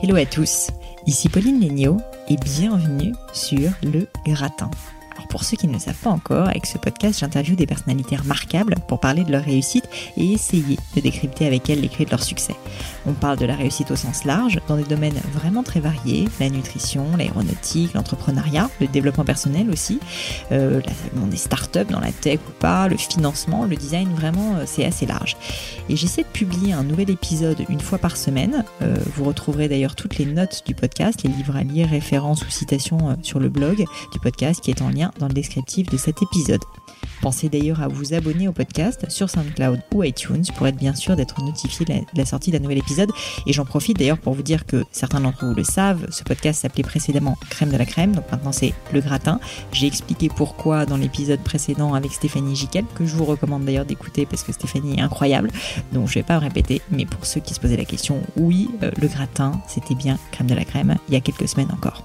Hello à tous, ici Pauline Léniaud et bienvenue sur Le Gratin. Pour ceux qui ne le savent pas encore, avec ce podcast, j'interviewe des personnalités remarquables pour parler de leur réussite et essayer de décrypter avec elles les clés de leur succès. On parle de la réussite au sens large, dans des domaines vraiment très variés, la nutrition, l'aéronautique, l'entrepreneuriat, le développement personnel aussi, euh, la, des startups dans la tech ou pas, le financement, le design, vraiment euh, c'est assez large. Et j'essaie de publier un nouvel épisode une fois par semaine. Euh, vous retrouverez d'ailleurs toutes les notes du podcast, les livres à lire, références ou citations euh, sur le blog du podcast qui est en lien dans le descriptif de cet épisode. Pensez d'ailleurs à vous abonner au podcast sur SoundCloud ou iTunes pour être bien sûr d'être notifié de la sortie d'un nouvel épisode. Et j'en profite d'ailleurs pour vous dire que certains d'entre vous le savent, ce podcast s'appelait précédemment Crème de la crème, donc maintenant c'est le gratin. J'ai expliqué pourquoi dans l'épisode précédent avec Stéphanie Jiquel, que je vous recommande d'ailleurs d'écouter parce que Stéphanie est incroyable. Donc je vais pas me répéter, mais pour ceux qui se posaient la question, oui, euh, le gratin, c'était bien Crème de la crème il y a quelques semaines encore.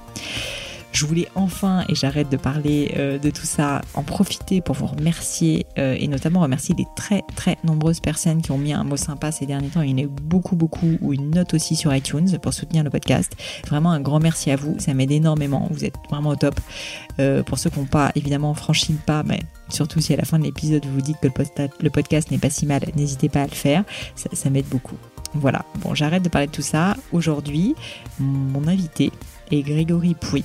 Je voulais enfin, et j'arrête de parler euh, de tout ça, en profiter pour vous remercier euh, et notamment remercier les très très nombreuses personnes qui ont mis un mot sympa ces derniers temps. Il y en a beaucoup beaucoup ou une note aussi sur iTunes pour soutenir le podcast. Vraiment un grand merci à vous, ça m'aide énormément. Vous êtes vraiment au top. Euh, pour ceux qui n'ont pas évidemment franchi le pas, mais surtout si à la fin de l'épisode vous vous dites que le podcast n'est pas si mal, n'hésitez pas à le faire. Ça, ça m'aide beaucoup. Voilà, bon j'arrête de parler de tout ça. Aujourd'hui, mon invité est Grégory Pouy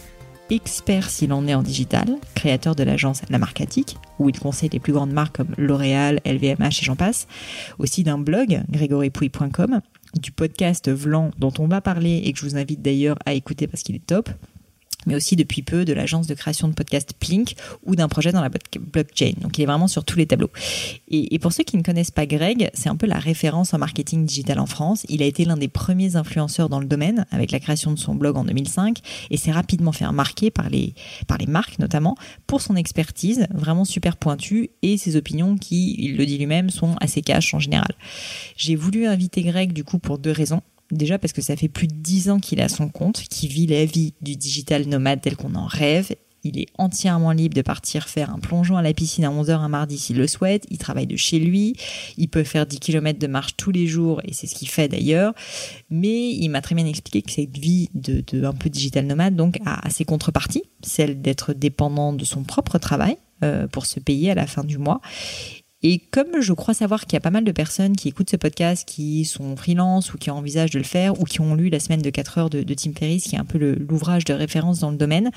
expert s'il en est en digital, créateur de l'agence La Marcatique, où il conseille les plus grandes marques comme L'Oréal, LVMH et j'en passe, aussi d'un blog, grégoripouy.com, du podcast Vlan dont on va parler et que je vous invite d'ailleurs à écouter parce qu'il est top, mais aussi depuis peu de l'agence de création de podcast Plink ou d'un projet dans la blockchain. Donc il est vraiment sur tous les tableaux. Et, pour ceux qui ne connaissent pas Greg, c'est un peu la référence en marketing digital en France. Il a été l'un des premiers influenceurs dans le domaine avec la création de son blog en 2005 et s'est rapidement fait remarquer par les, par les marques notamment pour son expertise vraiment super pointue et ses opinions qui, il le dit lui-même, sont assez cash en général. J'ai voulu inviter Greg du coup pour deux raisons. Déjà parce que ça fait plus de dix ans qu'il à son compte, qu'il vit la vie du digital nomade tel qu'on en rêve. Il est entièrement libre de partir faire un plongeon à la piscine à 11h un mardi s'il le souhaite. Il travaille de chez lui. Il peut faire 10 km de marche tous les jours et c'est ce qu'il fait d'ailleurs. Mais il m'a très bien expliqué que cette vie de, un peu digital nomade donc a, ses contreparties. Celle d'être dépendant de son propre travail euh, pour se payer à la fin du mois et comme je crois savoir qu'il y a pas mal de personnes qui écoutent ce podcast, qui sont freelance ou qui envisagent de le faire, ou qui ont lu la semaine de 4 heures de, Tim Ferriss, qui est un peu l'ouvrage de référence dans le domaine,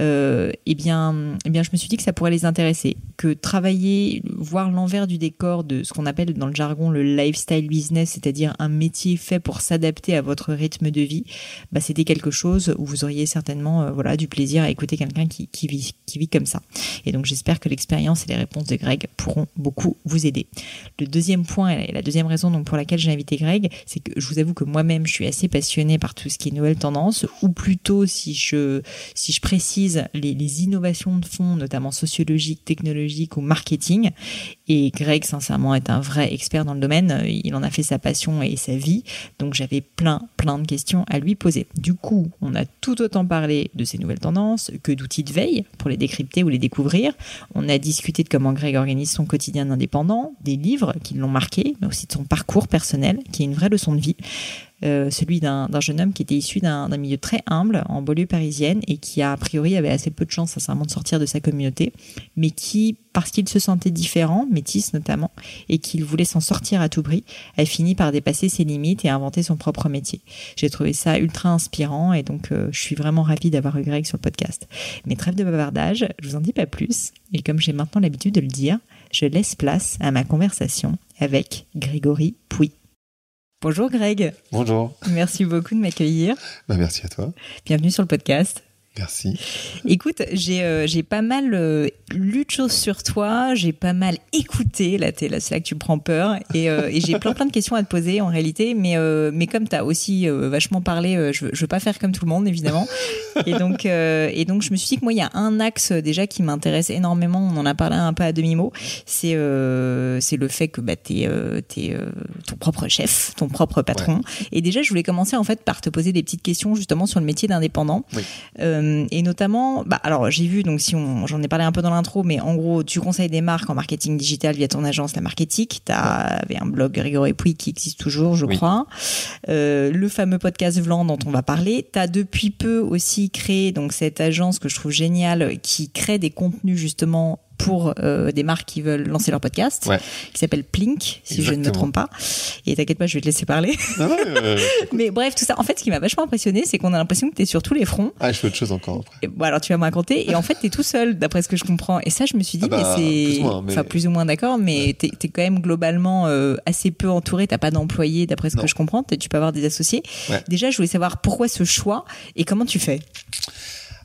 euh, eh, bien, eh bien, je me suis dit que ça pourrait les intéresser. Que travailler, voir l'envers du décor de ce qu'on appelle dans le jargon le lifestyle business, c'est-à-dire un métier fait pour s'adapter à votre rythme de vie, bah, c'était quelque chose où vous auriez certainement euh, voilà, du plaisir à écouter quelqu'un qui, vit, qui vit comme ça. Et donc j'espère que l'expérience et les réponses de Greg pourront beaucoup vous aider. Le deuxième point et la deuxième raison donc pour laquelle j'ai invité Greg, c'est que je vous avoue que moi-même je suis assez passionnée par tout ce qui est nouvelle tendance, ou plutôt si je si je précise les, les innovations de fond, notamment sociologiques, technologiques ou marketing. Et Greg, sincèrement, est un vrai expert dans le domaine. Il en a fait sa passion et sa vie. Donc j'avais plein, plein de questions à lui poser. Du coup, on a tout autant parlé de ces nouvelles tendances que d'outils de veille pour les décrypter ou les découvrir. On a discuté de comment Greg organise son quotidien indépendant, des livres qui l'ont marqué, mais aussi de son parcours personnel, qui est une vraie leçon de vie. Euh, celui d'un jeune homme qui était issu d'un milieu très humble en banlieue parisienne et qui a, a priori avait assez peu de chance sincèrement de sortir de sa communauté, mais qui, parce qu'il se sentait différent, métis notamment, et qu'il voulait s'en sortir à tout prix, a fini par dépasser ses limites et inventer son propre métier. J'ai trouvé ça ultra inspirant et donc euh, je suis vraiment ravie d'avoir eu Greg sur le podcast. Mais trêve de bavardage, je vous en dis pas plus, et comme j'ai maintenant l'habitude de le dire, je laisse place à ma conversation avec Grégory Pouy. Bonjour Greg. Bonjour. Merci beaucoup de m'accueillir. Bah, merci à toi. Bienvenue sur le podcast. Merci. Écoute, j'ai euh, pas mal euh, lu de choses sur toi, j'ai pas mal écouté, là, là c'est là que tu prends peur, et, euh, et j'ai plein plein de questions à te poser en réalité, mais, mais comme tu as aussi vachement parlé, je, je veux pas faire comme tout le monde évidemment, et donc, et donc je me suis dit que moi il y a un axe déjà qui m'intéresse énormément, on en a parlé un peu à demi-mot, c'est c'est le fait que bah, tu es, es ton propre chef, ton propre patron, et déjà je voulais commencer en fait par te poser des petites questions justement sur le métier d'indépendant. Oui Euh, et notamment, bah, alors j'ai vu, donc si on, j'en ai parlé un peu dans l'intro, mais en gros, tu conseilles des marques en marketing digital via ton agence La Marketique. Tu avais un blog Rigor et Puis qui existe toujours, je crois. Euh, le fameux podcast Vlan dont on va parler. Tu as depuis peu aussi créé donc cette agence que je trouve géniale qui crée des contenus justement pour euh, des marques qui veulent lancer leur podcast, qui s'appelle Plink, si je ne me trompe pas. Et t'inquiète pas, je vais te laisser parler. Ah Mais bref, tout ça. En fait, ce qui m'a vachement impressionné, c'est qu'on a l'impression que t'es sur tous les fronts. Ah, je fais autre chose encore après. bon, alors tu vas me raconter. Et en fait, t'es tout seul, d'après ce que je comprends. Et ça, je me suis dit, ah bah, mais c'est, enfin plus ou moins d'accord, mais t'es es quand même globalement euh, assez peu entouré. T'as pas d'employés, d'après ce que je comprends. Tu peux avoir des associés. Déjà, je voulais savoir pourquoi ce choix et comment tu fais?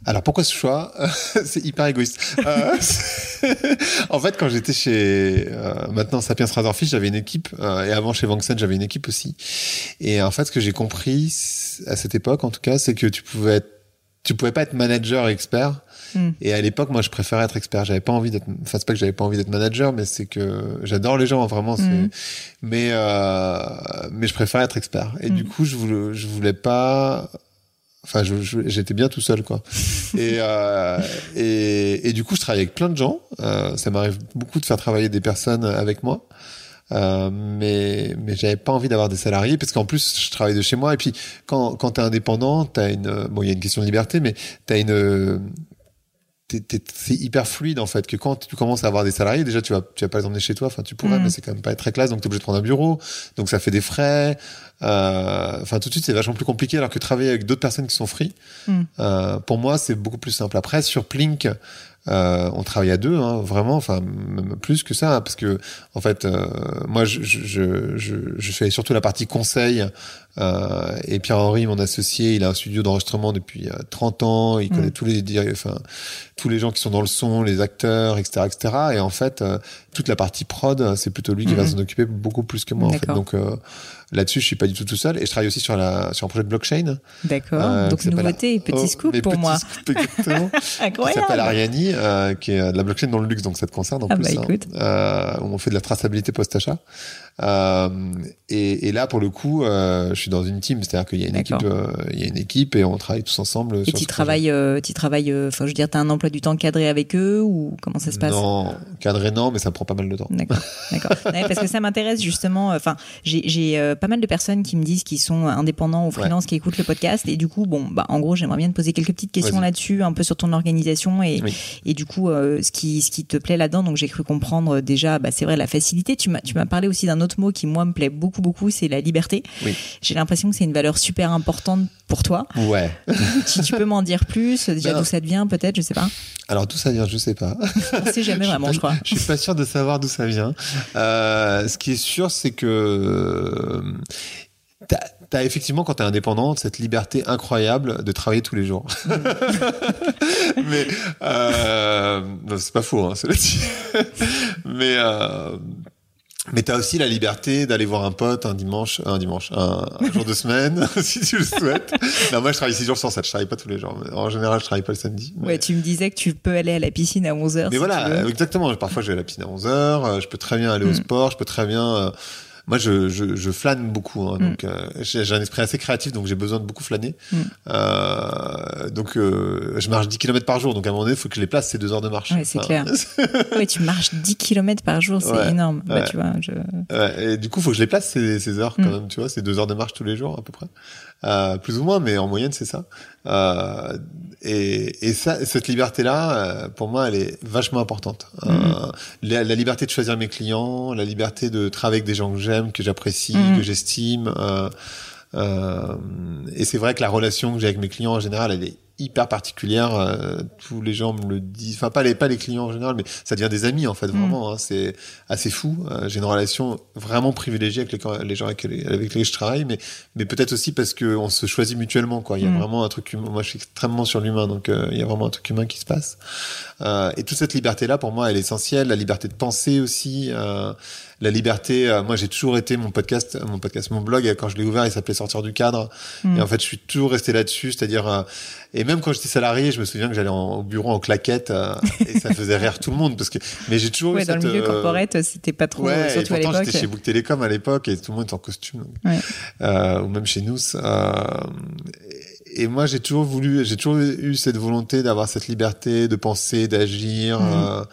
Alors pourquoi ce choix C'est hyper égoïste. Euh, en fait, quand j'étais chez euh, maintenant Sapiens Razorfish, j'avais une équipe euh, et avant chez Vanxen, j'avais une équipe aussi. Et en fait, ce que j'ai compris à cette époque, en tout cas, c'est que tu pouvais être, tu pouvais pas être manager et expert. Hmm. Et à l'époque, moi, je préférais être expert. J'avais pas envie d'être. Enfin, c'est pas que j'avais pas envie d'être manager, mais c'est que j'adore les gens, vraiment. Hmm. Mais euh, mais je préférais être expert. Et du hmm. coup, je voulais, je voulais pas Enfin, j'étais bien tout seul, quoi. et, euh, et, et, du coup, je travaille avec plein de gens. Euh, ça m'arrive beaucoup de faire travailler des personnes avec moi. Euh, mais mais j'avais pas envie d'avoir des salariés parce qu'en plus je travaille de chez moi et puis quand quand t'es indépendant t'as une bon il y a une question de liberté mais t'as une c'est hyper fluide en fait que quand tu commences à avoir des salariés déjà tu vas tu vas pas les emmener chez toi. Enfin tu pourrais mm. mais c'est quand même pas très classe. Donc tu es obligé de prendre un bureau. Donc ça fait des frais. Euh, enfin tout de suite c'est vachement plus compliqué alors que travailler avec d'autres personnes qui sont free mm. euh, pour moi c'est beaucoup plus simple. Après sur Plink euh, on travaille à deux, hein, vraiment, enfin même plus que ça, parce que en fait, euh, moi, je, je, je, je, fais surtout la partie conseil. Euh, et Pierre-Henri, mon associé, il a un studio d'enregistrement depuis 30 ans. Il connaît mm. tous les, enfin tous les gens qui sont dans le son, les acteurs, etc., etc. Et en fait, toute la partie prod, c'est plutôt lui qui va mm-hmm. s'en occuper beaucoup plus que moi. En fait. Donc Là-dessus, je suis pas du tout tout seul et je travaille aussi sur la sur un projet de blockchain. D'accord. Euh, Donc nouveauté, petit oh, scoop pour moi. Scoop, exactement. Incroyable. Qui s'appelle Ariani, euh, qui est de la blockchain dans le luxe, donc ça te concerne en ah plus. Bah, hein. euh, on fait de la traçabilité post-achat. Euh, et, et, là, pour le coup, euh, je suis dans une team, c'est-à-dire qu'il y a une équipe, euh, il y a une équipe et on travaille tous ensemble. Et tu travailles, tu travailles, enfin, je veux dire, t'as un emploi du temps cadré avec eux ou comment ça se passe? Non, cadré non, mais ça prend pas mal de temps. D'accord, d'accord. parce que ça m'intéresse justement. Enfin, j'ai pas mal de personnes qui me disent qu'ils sont indépendants ou freelance, qui écoutent le podcast, et du coup, bon, bah, en gros, j'aimerais bien te poser quelques petites questions là-dessus, un peu sur ton organisation et et du coup, ce qui ce qui te plaît là-dedans. Donc, j'ai cru comprendre déjà, bah, c'est vrai, la facilité. Tu m'as tu m'as parlé aussi d'un autre mot qui moi me plaît beaucoup beaucoup, c'est la liberté. J'ai l'impression que c'est une valeur super importante pour toi. Ouais. tu, tu peux m'en dire plus Déjà d'où ça vient peut-être, je sais pas. Alors d'où ça vient, je sais pas. On sait jamais vraiment, je crois. Je suis pas sûr de savoir d'où ça vient. Euh, ce qui est sûr, c'est que euh, tu as effectivement, quand tu es indépendant, cette liberté incroyable de travailler tous les jours. Mais euh, c'est pas faux, hein, cela dit. mais euh, mais t'as aussi la liberté d'aller voir un pote un dimanche, un dimanche, un, jour de semaine, si tu le souhaites. non, moi je travaille six jours sur 7, je travaille pas tous les jours. En général, je travaille pas le samedi. Ouais, tu me disais que tu peux aller à la piscine à 11h. Mais voilà, exactement. Parfois, je vais à la piscine à 11h, euh, je peux très bien aller au mm. sport, je peux très bien euh, moi je, je, je, flâne beaucoup hein, donc mm. euh, j'ai un esprit assez créatif donc j'ai besoin de beaucoup flâner mm. euh, donc euh, je marche 10 km par jour donc à un moment donné il faut que je les place ces deux heures de marche ouais, c'est clair oui tu marches 10 km par jour c'est énorme bah, tu vois je... et du coup il faut que je les place ces, ces heures quand mm. même tu vois ces deux heures de marche tous les jours à peu près euh, plus ou moins mais en moyenne c'est ça euh, et, et ça, cette liberté-là, euh, pour moi, elle est vachement importante. Euh, mm-hmm. la, la, liberté de choisir mes clients, la liberté de travailler avec des gens que j'aime, que j'apprécie, mm-hmm. que j'estime. Euh, euh, et c'est vrai que la relation que j'ai avec mes clients en général, elle est hyper particulière. Euh, tous les gens me le disent. Enfin, pas les pas les clients en général, mais ça devient des amis en fait. Mm. Vraiment, hein, c'est assez fou. Euh, j'ai une relation vraiment privilégiée avec les, les gens avec, les, avec lesquels je travaille, mais mais peut-être aussi parce que on se choisit mutuellement. Quoi. Il y a mm. vraiment un truc. Moi, je suis extrêmement sur l'humain, donc euh, il y a vraiment un truc humain qui se passe. et toute cette liberté là, pour moi, elle est essentielle. La liberté de penser aussi la liberté. Euh, moi, j'ai toujours été mon podcast, mon podcast, mon blog. Quand je l'ai ouvert, il s'appelait Sortir du cadre. Mm. Et en fait, je suis toujours resté là-dessus. C'est-à-dire, euh, et même quand j'étais salarié, je me souviens que j'allais au bureau en claquette euh, et ça faisait rire tout le monde parce que. Mais j'ai toujours ouais, eu dans le milieu corporate, c'était pas trop. Ouais, surtout et pourtant, j'étais chez Book Telecom à l'époque et tout le monde était en costume. Ouais. ou même chez nous. et moi, j'ai toujours voulu, j'ai toujours eu cette volonté d'avoir cette liberté de penser, d'agir. Mhm.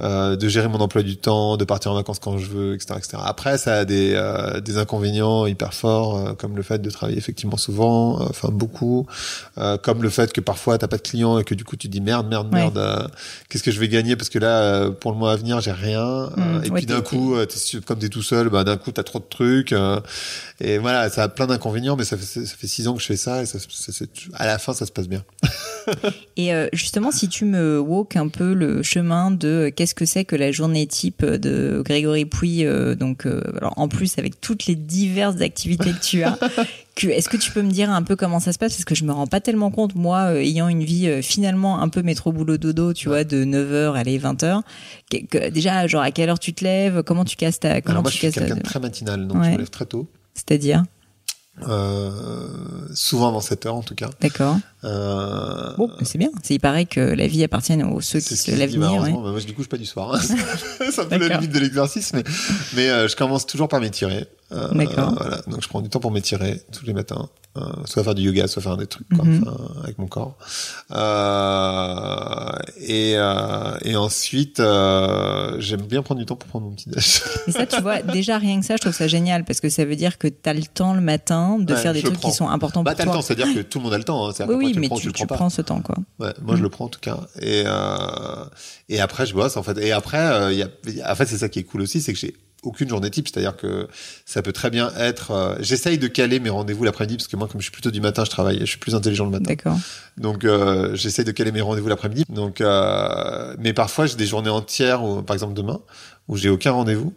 Euh, de gérer mon emploi du temps, de partir en vacances quand je veux, etc., etc. Après, ça a des, euh, des inconvénients hyper forts, euh, comme le fait de travailler effectivement souvent, enfin beaucoup, comme le fait que parfois t'as pas de clients et que du coup tu dis merde, merde, Ouais. merde, qu'est-ce que je vais gagner? Parce que là, pour le mois à venir, j'ai rien. euh, Mm, et ouais, puis d'un coup, su- comme t'es tout seul, bah d'un coup t'as trop de trucs. et voilà, ça a plein d'inconvénients, mais ça fait, ça fait six ans que je fais ça et ça, ça- c'est- à la fin, ça se passe bien. Et justement, si tu me walk un peu le chemin de euh, qu'est-ce que c'est que la journée type de Grégory Pouy, euh, donc euh, alors en plus avec toutes les diverses activités que tu as, est-ce que tu peux me dire un peu comment ça se passe? Parce que je me rends pas tellement compte moi euh, ayant une vie euh, finalement un peu métro boulot dodo, tu vois, de 9h à 20h. Que, que- déjà genre à quelle heure tu te lèves, comment tu casses ta comment Alors moi, tu je suis quelqu'un ta- de très matinal, donc je Ouais. me lève très tôt. c'est-à-dire? Souvent avant 7 heures en tout cas. D'accord. Euh, Bon, c'est bien. C'est il paraît que la vie appartient aux ceux qui se lèvent ouais. Bah, moi, je du coup, je pas du soir. c'est un peu la limite de l'exercice, mais, mais euh, je commence toujours par m'étirer. Euh, D'accord. voilà. Donc, je prends du temps pour m'étirer tous les matins. Euh, soit faire du yoga, soit faire des trucs quoi, Mhm. avec mon corps. Euh, et, euh, et ensuite, euh, j'aime bien prendre du temps pour prendre mon petit déj. Et ça, tu vois, déjà rien que ça, je trouve ça génial parce que ça veut dire que tu as le temps le matin de Ouais, faire des trucs prends. qui sont importants bah, pour t'as le toi. temps, c'est-à-dire que tout le monde a le temps. Hein. Oui, après, oui, tu mais le prends, tu, tu le tu prends ce temps, quoi. Ouais, moi je Mm. le prends en tout cas. Et euh, et après je bosse en fait. Et après, euh, il y a, en fait c'est ça qui est cool aussi, c'est que j'ai aucune journée type, c'est-à-dire que ça peut très bien être. euh, J'essaye de caler mes rendez-vous l'après-midi parce que moi, comme je suis plutôt du matin, je travaille, je suis plus intelligent le matin. D'accord. Donc euh, j'essaye de caler mes rendez-vous l'après-midi. Donc, euh, mais parfois j'ai des journées entières, où, par exemple demain, où j'ai aucun rendez-vous.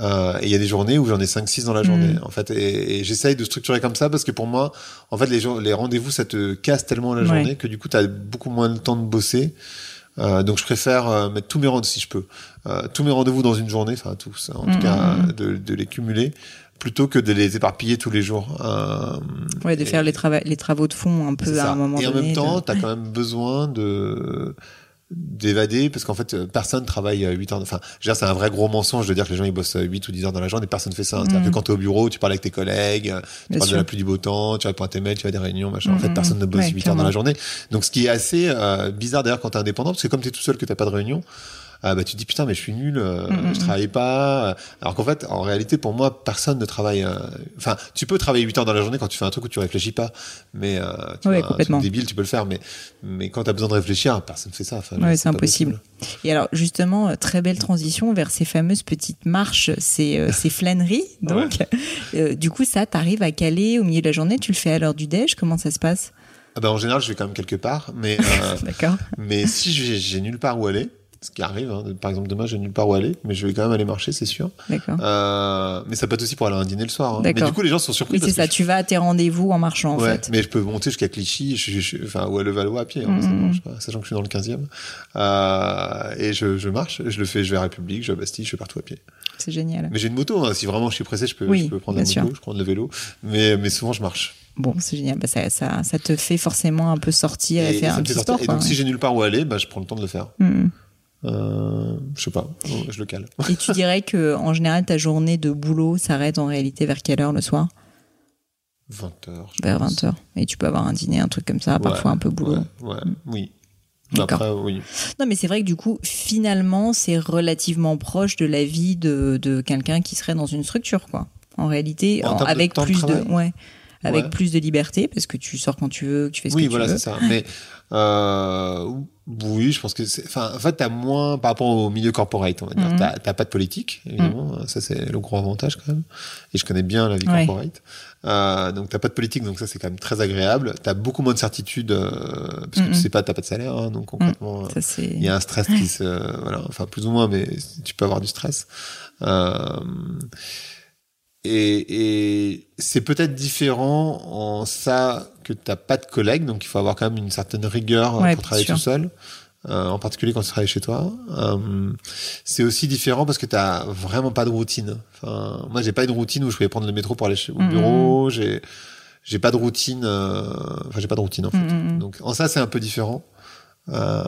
Euh, et il y a des journées où j'en ai 5-6 dans la journée, en fait. Et, et j'essaye de structurer comme ça parce que pour moi, en fait, les, les rendez-vous, ça te casse tellement la Ouais. journée que du coup, tu as beaucoup moins de temps de bosser. Euh, donc je préfère euh, mettre tous mes rendez-vous, si je peux, euh, tous mes rendez-vous dans une journée, enfin tous, en tout cas, de, de les cumuler plutôt que de les éparpiller tous les jours. Euh, Ouais, de et- faire les, trava- les travaux de fond un peu à un moment Et en donné. même temps, de- tu as quand même besoin de d'évader parce qu'en fait euh, personne travaille 8 heures enfin je veux dire c'est un vrai gros mensonge de dire que les gens ils bossent 8 ou 10 heures dans la journée personne fait ça c'est à dire Mhm. que quand tu es au bureau tu parles avec tes collègues euh, tu parles sûr. de la pluie du beau temps tu réponds à tes mails tu vas à des réunions machin en fait Mhm. personne ne bosse Ouais, 8 heures dans la journée donc ce qui est assez euh, bizarre d'ailleurs quand tu es indépendant parce que comme tu es tout seul que t'as pas de réunion ah bah tu te dis putain mais je suis nul euh, Mhm. je travaille pas alors qu'en fait en réalité pour moi personne ne travaille euh, enfin tu peux travailler 8 heures dans la journée quand tu fais un truc où tu réfléchis pas mais euh, tu Ouais, vois, un complètement. truc débile tu peux le faire mais mais quand tu as besoin de réfléchir personne fait ça Enfin, Ouais, c'est impossible. possible. Et alors, justement, euh, très belle transition vers ces fameuses petites marches, ces, euh, ces flâneries. Donc, du coup, ça, t'arrives à caler au milieu de la journée, tu le fais à l'heure du déj, comment ça se passe? Ah bah, en général je vais quand même quelque part mais euh, mais si j'ai nulle part où aller ce qui arrive hein, par exemple demain j'ai nulle part où aller mais je vais quand même aller marcher c'est sûr D'accord. euh, mais ça peut être aussi pour aller à un dîner le soir hein. mais du coup les gens sont surpris Oui, c'est ça, tu vas à tes rendez-vous en marchant, en ouais, fait. mais je peux monter jusqu'à Clichy, je, je- je- enfin, ou à Levallois à pied, hein, ça marche pas, sachant que je suis dans le 15e. Euh, et je, marche, je le fais, je vais à République, je vais à Bastille, je fais partout à pied. C'est génial. Mais j'ai une moto, hein, si vraiment je suis pressé, je peux, Oui, je peux prendre la moto, sûr. je prends le vélo. Mais, mais souvent, je marche. Bon, c'est génial. Bah, ça, ça, ça te fait forcément un peu sortir et, et faire un petit sport. Et donc, ouais. si j'ai nulle part où aller, bah, je prends le temps de le faire. Euh, je sais pas, je le cale. Et tu dirais que en général, ta journée de boulot s'arrête en réalité vers quelle heure le soir? 20 heures. je Vers pense. 20h. Et tu peux avoir un dîner, un truc comme ça, parfois un peu boulot. Ouais, ouais, oui. D'accord. Après, oui. Non, mais c'est vrai que du coup, finalement, c'est relativement proche de la vie de, de quelqu'un qui serait dans une structure, quoi. En réalité, En en- avec de plus de, ouais, avec Ouais. plus de liberté, parce que tu sors quand tu veux, que tu fais ce Oui, que voilà, tu veux. c'est ça. Mais euh, oui, je pense que c'est. Enfin, en fait, t'as moins par rapport au milieu corporate, on va dire. Mhm. T'as t'as pas de politique, évidemment. Ça, c'est le gros avantage quand même. Et je connais bien la vie Ouais. corporate. Euh, donc t'as pas de politique, donc ça c'est quand même très agréable. T'as beaucoup moins de certitude euh, parce que Mhm. tu sais pas, t'as pas de salaire, hein, donc concrètement. euh, il y a un stress qui se voilà enfin plus ou moins mais tu peux avoir du stress euh, et, et c'est peut-être différent en ça que t'as pas de collègues donc il faut avoir quand même une certaine rigueur euh, Ouais, pour travailler tout seul euh, en particulier quand tu travailles chez toi. Euh, c'est aussi différent parce que t'as vraiment pas de routine. Enfin moi j'ai pas une routine où je vais prendre le métro pour aller au bureau. J'ai j'ai pas de routine euh, enfin j'ai pas de routine en fait. Donc en ça c'est un peu différent. Euh,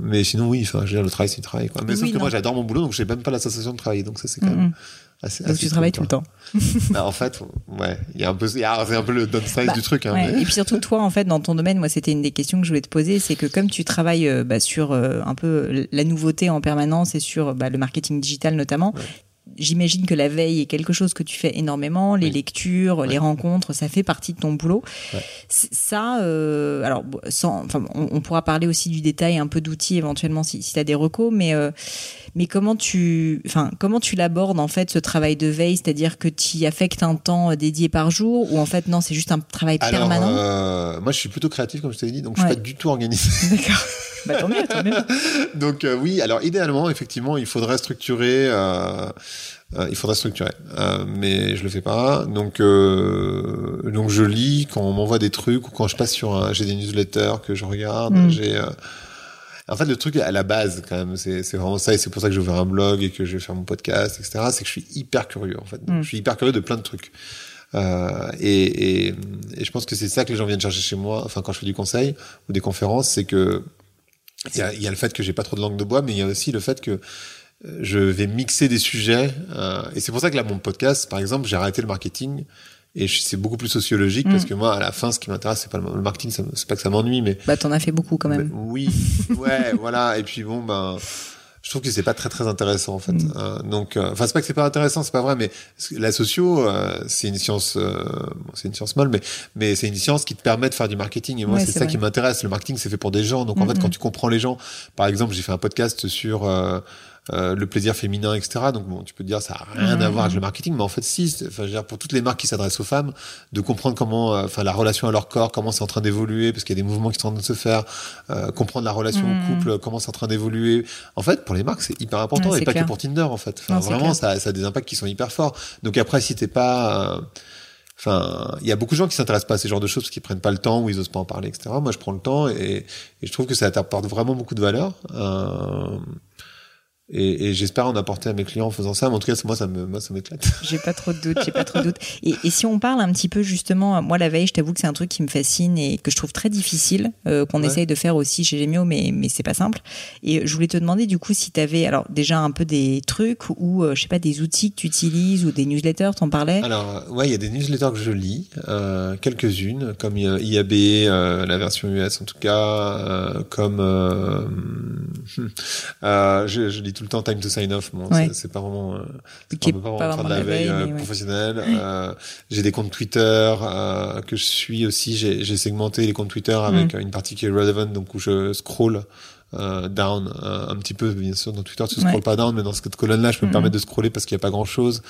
mais sinon oui enfin je veux dire le travail c'est le travail quoi. Mais Oui, sauf que non. moi j'adore mon boulot donc j'ai même pas la sensation de travailler. Donc ça c'est quand même Mhm. Donc tu travailles tout le temps. bah, en fait, ouais, il y a un peu, c'est un peu le downside bah, du truc. Hein, ouais. Et puis surtout toi, en fait, dans ton domaine, moi, c'était une des questions que je voulais te poser, c'est que comme tu travailles euh, bah, sur euh, un peu la nouveauté en permanence et sur bah, le marketing digital notamment. Ouais. J'imagine que la veille est quelque chose que tu fais énormément, les Oui. lectures, Ouais. les rencontres, ça fait partie de ton boulot. Ouais. Ça, euh, alors, sans, enfin, on, on pourra parler aussi du détail, un peu d'outils éventuellement si, si tu as des recos, mais euh, mais comment tu, enfin, comment tu l'abordes en fait ce travail de veille, c'est-à-dire que tu y affectes un temps dédié par jour ou en fait non, c'est juste un travail Alors, permanent? euh, moi, je suis plutôt créatif, comme je t'avais dit, donc je Ouais. suis pas du tout organisé. D'accord. Bah tant mieux, tant mieux. donc euh, oui, alors idéalement, effectivement, il faudrait structurer. Euh, euh, il faudrait structurer, euh, mais je le fais pas. Donc, euh, donc je lis quand on m'envoie des trucs ou quand je passe sur un, j'ai des newsletters que je regarde. Mm. J'ai, euh, en fait, le truc à la base, quand même, c'est, c'est vraiment ça, et c'est pour ça que j'ai ouvert un blog et que je vais faire mon podcast, etc. C'est que je suis hyper curieux, en fait. Donc, Mm. Je suis hyper curieux de plein de trucs. Euh, et, et, et je pense que c'est ça que les gens viennent chercher chez moi. Enfin, quand je fais du conseil ou des conférences, c'est que il y a, y a le fait que j'ai pas trop de langue de bois, mais il y a aussi le fait que euh, je vais mixer des sujets. euh, et c'est pour ça que là, mon podcast, par exemple, j'ai arrêté le marketing. Et c'est beaucoup plus sociologique Mm. parce que moi, à la fin, ce qui m'intéresse, c'est pas le, le marketing, c'est pas que ça m'ennuie, mais Bah t'en as fait beaucoup quand même. oui, ouais, voilà. Et puis bon, ben, je trouve que c'est pas très très intéressant en fait. Mm. Euh, donc, euh, enfin, c'est pas que c'est pas intéressant, c'est pas vrai, mais la socio, euh, c'est une science, euh, bon, c'est une science molle, mais mais c'est une science qui te permet de faire du marketing. Et moi, Ouais, c'est ça vrai. qui m'intéresse. Le marketing, c'est fait pour des gens. Donc en Mm, fait, mm. quand tu comprends les gens, par exemple, j'ai fait un podcast sur euh, le plaisir féminin, etc. Donc bon, tu peux te dire ça a rien à voir avec le marketing, mais en fait si. Enfin, je veux dire, pour toutes les marques qui s'adressent aux femmes, de comprendre comment, euh, enfin la relation à leur corps, comment c'est en train d'évoluer, parce qu'il y a des mouvements qui sont en train de se faire, euh, comprendre la relation au couple, comment c'est en train d'évoluer. En fait, pour les marques, c'est hyper important Ouais, et pas clair. que pour Tinder en fait. Enfin, Non, c'est vraiment, ça, ça a des impacts qui sont hyper forts. Donc après, si t'es pas Enfin, il y a beaucoup de gens qui s'intéressent pas à ces genres de choses parce qu'ils prennent pas le temps ou ils osent pas en parler, etc. Moi, je prends le temps et, et je trouve que ça t'apporte vraiment beaucoup de valeur. Euh, et, et j'espère en apporter à mes clients en faisant ça. Mais en tout cas, moi, ça me, moi, ça m'éclate. J'ai pas trop de doutes, j'ai pas trop de. Et, et si on parle un petit peu justement, moi la veille, je t'avoue que c'est un truc qui me fascine et que je trouve très difficile, euh, qu'on Ouais. essaye de faire aussi chez Gemio, mais, mais c'est pas simple. Et je voulais te demander du coup si tu avais alors déjà un peu des trucs ou euh, je sais pas des outils que tu utilises ou des newsletters, t'en parlais? Alors, euh, ouais, il y a des newsletters que je lis, euh, quelques-unes, comme IAB, la version US en tout cas, comme je, je lis tout le temps Time to Sign Off. Bon, Ouais. c'est- pas vraiment, euh, c'est pas, pas vraiment faire de la veille, veille, euh, ouais. professionnelle. Euh, j'ai des comptes Twitter euh, que je suis aussi. J'ai j'ai segmenté les comptes Twitter avec Mm. une partie qui est relevant, donc où je scroll. Euh, down euh, un petit peu bien sûr dans Twitter tu scrolles Ouais. pas down mais dans cette colonne là je peux me Mhm. permettre de scroller parce qu'il y a pas grand chose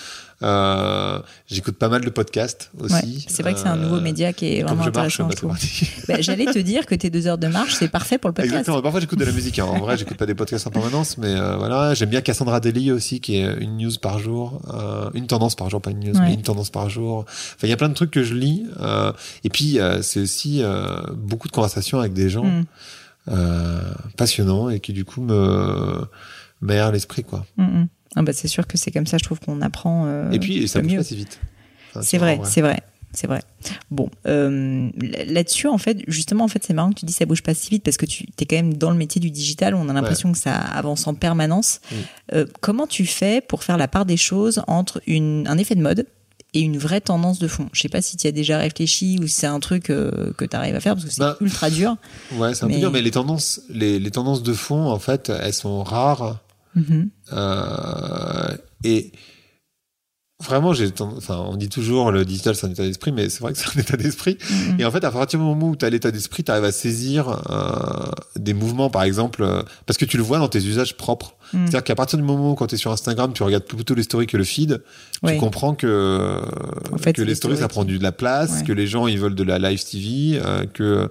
euh, j'écoute pas mal de podcasts aussi Ouais, c'est vrai que c'est un nouveau Euh, média qui est vraiment intéressant. bah, Bah, J'allais te dire que tes deux heures de marche, c'est parfait pour le podcast. Exactement. Parfois, j'écoute de la musique. hein. En vrai, j'écoute pas des podcasts en permanence, mais euh, voilà. J'aime bien Cassandra Deli aussi, qui est une news par jour, euh, une tendance par jour, pas une news, Ouais. mais une tendance par jour. Enfin, il y a plein de trucs que je lis. euh, et puis, euh, c'est aussi euh, beaucoup de conversations avec des gens Mm, euh, passionnants et qui du coup me m'aèrent l'esprit, quoi. mm, mm. Ah bah, c'est sûr que c'est comme ça, je trouve qu'on apprend. euh, et puis, ça bouge mieux. pas si vite. Enfin, C'est vrai, c'est vrai, c'est vrai. Bon, euh, là-dessus, en fait, justement, en fait, c'est marrant que tu dis ça bouge pas si vite parce que tu es quand même dans le métier du digital où on a l'impression que ça avance en permanence. Oui. Euh, comment tu fais pour faire la part des choses entre une, un effet de mode et une vraie tendance de fond Je sais pas si tu as déjà réfléchi ou si c'est un truc euh, que tu arrives à faire parce que c'est Bah, ultra dur. Ouais, c'est un Mais- peu dur, mais les tendances, les, les tendances de fond, en fait, elles sont rares. Mhm. Euh, et vraiment, j'ai, tend- enfin, on dit toujours le digital c'est un état d'esprit, mais c'est vrai que c'est un état d'esprit. Mhm. Et en fait, à partir du moment où tu as l'état d'esprit, tu arrives à saisir euh, des mouvements, par exemple, euh, parce que tu le vois dans tes usages propres. Mhm. C'est-à-dire qu'à partir du moment où, quand tu es sur Instagram, tu regardes plutôt les stories que le feed, tu comprends que, En fait, que les stories, ça prend du, de la place, Ouais. que les gens, ils veulent de la live TV, euh, que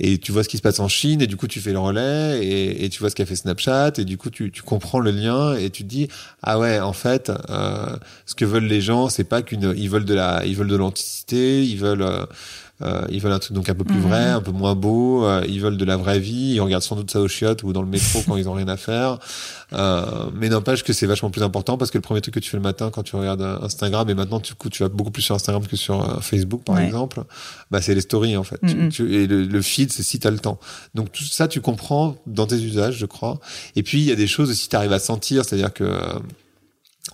et tu vois ce qui se passe en Chine et du coup tu fais le relais et, tu vois ce qu'a fait Snapchat et du coup tu, tu comprends le lien et tu te dis ah ouais en fait euh, ce que veulent les gens c'est pas qu'une ils veulent de la ils veulent de l'authenticité ils veulent euh, euh, ils veulent un truc donc un peu plus Mhm. vrai, un peu moins beau. euh, ils veulent de la vraie vie. Ils regardent sans doute ça au chiottes ou dans le métro quand ils ont rien à faire. Euh, mais n'empêche que c'est vachement plus important parce que le premier truc que tu fais le matin quand tu regardes Instagram et maintenant du coup tu vas beaucoup plus sur Instagram que sur euh, Facebook par Ouais. exemple, bah c'est les stories en fait. Tu- Mhm. tu- et le, le feed c'est si t'as le temps. Donc tout ça tu comprends dans tes usages je crois. Et puis il y a des choses aussi tu arrives à sentir, c'est-à-dire que euh,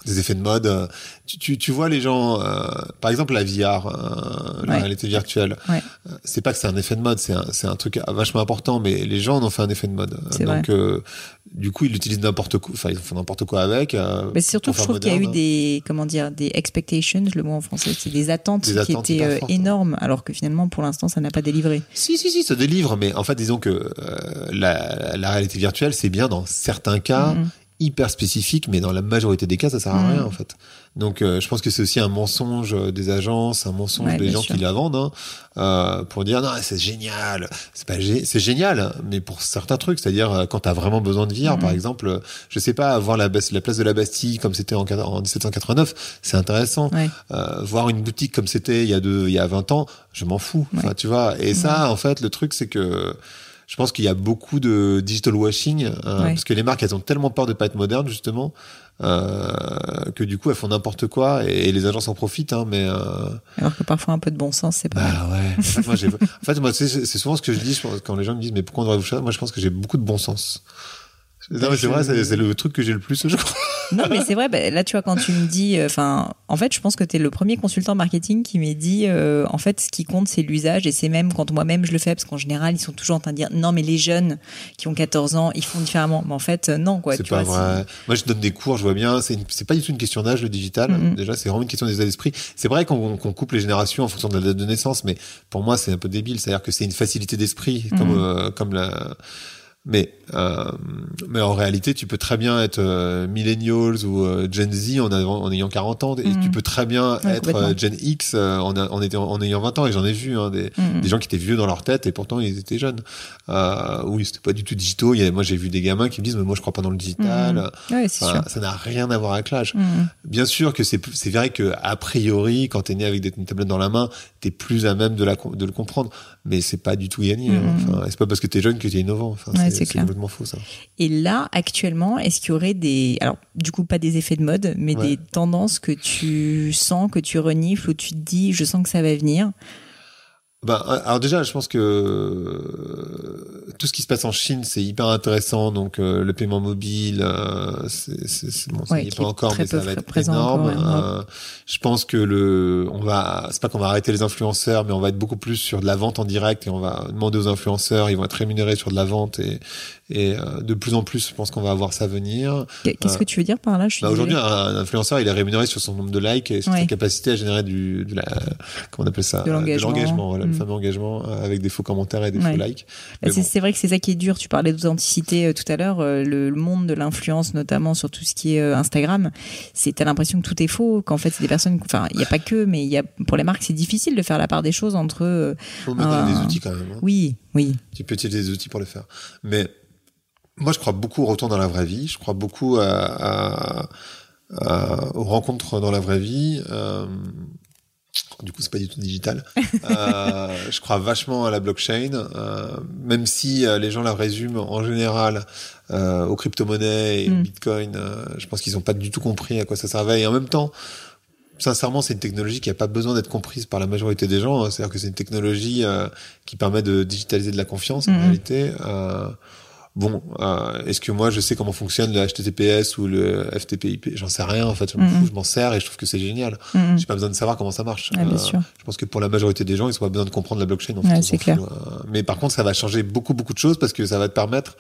des effets de mode. euh, Tu, tu, tu vois les gens, euh, par exemple la VR, euh, la Ouais. réalité virtuelle. Ouais. C'est pas que c'est un effet de mode, c'est un, c'est un truc vachement important, mais les gens en ont fait un effet de mode. C'est Donc, euh, du coup, ils l'utilisent n'importe quoi, enfin, ils font n'importe quoi avec. Mais surtout, je trouve qu'il y a eu des, comment dire, des expectations, le mot en français, c'est des attentes Des qui attentes étaient fortes. énormes, alors que finalement, pour l'instant, ça n'a pas délivré. Si, si, si, ça délivre, mais en fait, disons que la, la réalité virtuelle, c'est bien dans certains cas Mhm. Hyper spécifiques, mais dans la majorité des cas, ça sert à rien, en fait. Donc, euh, je pense que c'est aussi un mensonge euh, des agences, un mensonge Ouais, des gens sûr. qui la vendent, hein, euh, pour dire non, c'est génial. C'est pas, gé- c'est génial, mais pour certains trucs, c'est-à-dire euh, quand t'as vraiment besoin de VR, Mhm. par exemple, euh, je sais pas, voir la, place de la Bastille comme c'était en, en 1789, c'est intéressant. Ouais. Euh, voir une boutique comme c'était il y a deux, il y a 20 ans, je m'en fous. Enfin, tu vois. Et ça, en fait, le truc, c'est que je pense qu'il y a beaucoup de digital washing, euh, Ouais. parce que les marques, elles ont tellement peur de pas être modernes, justement, euh, que du coup, elles font n'importe quoi, et, et les agences en profitent, hein, mais, euh, Alors que parfois, un peu de bon sens, c'est pas mal. bah ouais. En fait, moi, en fait, moi, c'est, c'est souvent ce que je dis je pense, quand les gens me disent, mais pourquoi on devrait vous choisir? Moi, je pense que j'ai beaucoup de bon sens. Non, mais c'est vrai, c'est le truc que j'ai le plus, je crois. Non, mais c'est vrai, bah, là, tu vois, quand tu me dis, euh, enfin, en fait, je pense que tu es le premier consultant marketing qui m'ait dit, euh, en fait, ce qui compte, c'est l'usage, et c'est même quand moi-même je le fais, parce qu'en général, ils sont toujours en train de dire, non, mais les jeunes qui ont 14 ans, ils font différemment. Mais en fait, euh, non, quoi. c'est tu pas vois, vrai. Moi, je donne des cours, je vois bien. C'est, pas du tout une question d'âge, le digital. Déjà, c'est vraiment une question d'état d'esprit. C'est vrai qu'on, coupe les générations en fonction de la date de naissance, mais pour moi, c'est un peu débile. C'est-à-dire que c'est une facilité d'esprit, comme, euh, comme la. Mais, euh, mais en réalité, tu peux très bien être euh, millennials ou euh, Gen Z en, avant- en ayant 40 ans, et Mhm. tu peux très bien Ouais, être euh, Gen X euh, en, en, étant- en ayant 20 ans. Et j'en ai vu hein, des, Mhm. des gens qui étaient vieux dans leur tête et pourtant ils étaient jeunes. Euh, oui, c'était pas du tout digitaux. Il y a, moi, j'ai vu des gamins qui me disent, mais moi, je crois pas dans le digital. Mhm. Ouais, Enfin, ça n'a rien à voir avec l'âge. Bien sûr que c'est c'est vrai que a priori, quand t'es né avec des, une tablette dans la main, t'es plus à même de, la, de le comprendre. Mais c'est pas du tout gagné. hein. Enfin, c'est pas parce que t'es jeune que t'es innovant. Enfin, Ouais, c'est c'est c'est clair. complètement faux ça. Et là, actuellement, est-ce qu'il y aurait des, alors, du coup, pas des effets de mode, mais Ouais. des tendances que tu sens, que tu renifles, où tu te dis, je sens que ça va venir. Ben, alors déjà, je pense que euh, tout ce qui se passe en Chine, c'est hyper intéressant. Donc euh, le paiement mobile, euh, c'est bon, ça Ouais, y est pas est encore, mais ça va être énorme. encore, ouais. Euh, je pense que le, on va, c'est pas qu'on va arrêter les influenceurs, mais on va être beaucoup plus sur de la vente en direct et on va demander aux influenceurs, ils vont être rémunérés sur de la vente et et euh, de plus en plus, je pense qu'on va avoir ça venir. Qu'est-ce Euh, que tu veux dire par là? Bah, aujourd'hui, un, un influenceur, il est rémunéré sur son nombre de likes et sur Ouais. sa capacité à générer du, de la, comment on appelle ça, De l'engagement. voilà, le Mm. fameux engagement euh, avec des faux commentaires et des Ouais. faux likes. Bah, c'est bon. vrai que c'est ça qui est dur. Tu parlais d'authenticité euh, tout à l'heure. euh, le, le monde de l'influence, notamment sur tout ce qui est euh, Instagram, c'est t'as l'impression que tout est faux. Qu'en fait, c'est des personnes. Enfin, il y a pas que, mais il y a pour les marques, c'est difficile de faire la part des choses entre. euh, Faut me donner Ah. des outils quand même. hein. oui, oui, Tu peux utiliser des outils pour le faire. Mais moi, je crois beaucoup au retour dans la vraie vie. Je crois beaucoup à, à- à- aux rencontres dans la vraie vie. Euh, du coup, c'est pas du tout digital. Euh, je crois vachement à la blockchain, euh, même si les gens la résument en général aux crypto-monnaies et au Mm. bitcoin. je pense qu'ils n'ont pas du tout compris à quoi ça servait. Et en même temps, sincèrement, c'est une technologie qui a pas besoin d'être comprise par la majorité des gens. hein. C'est-à-dire que c'est une technologie qui permet de digitaliser de la confiance en Mhm. réalité. Euh, bon, euh, est-ce que moi je sais comment fonctionne le HTTPS ou le FTP/IP J'en sais rien en fait. Je m'en fous, je m'en sers et je trouve que c'est génial. Mhm. J'ai pas besoin de savoir comment ça marche. Ah, bien Euh, je pense que pour la majorité des gens, ils ont pas besoin de comprendre la blockchain. En fait, c'est clair. Euh, Mais par contre, ça va changer beaucoup beaucoup de choses parce que ça va te permettre.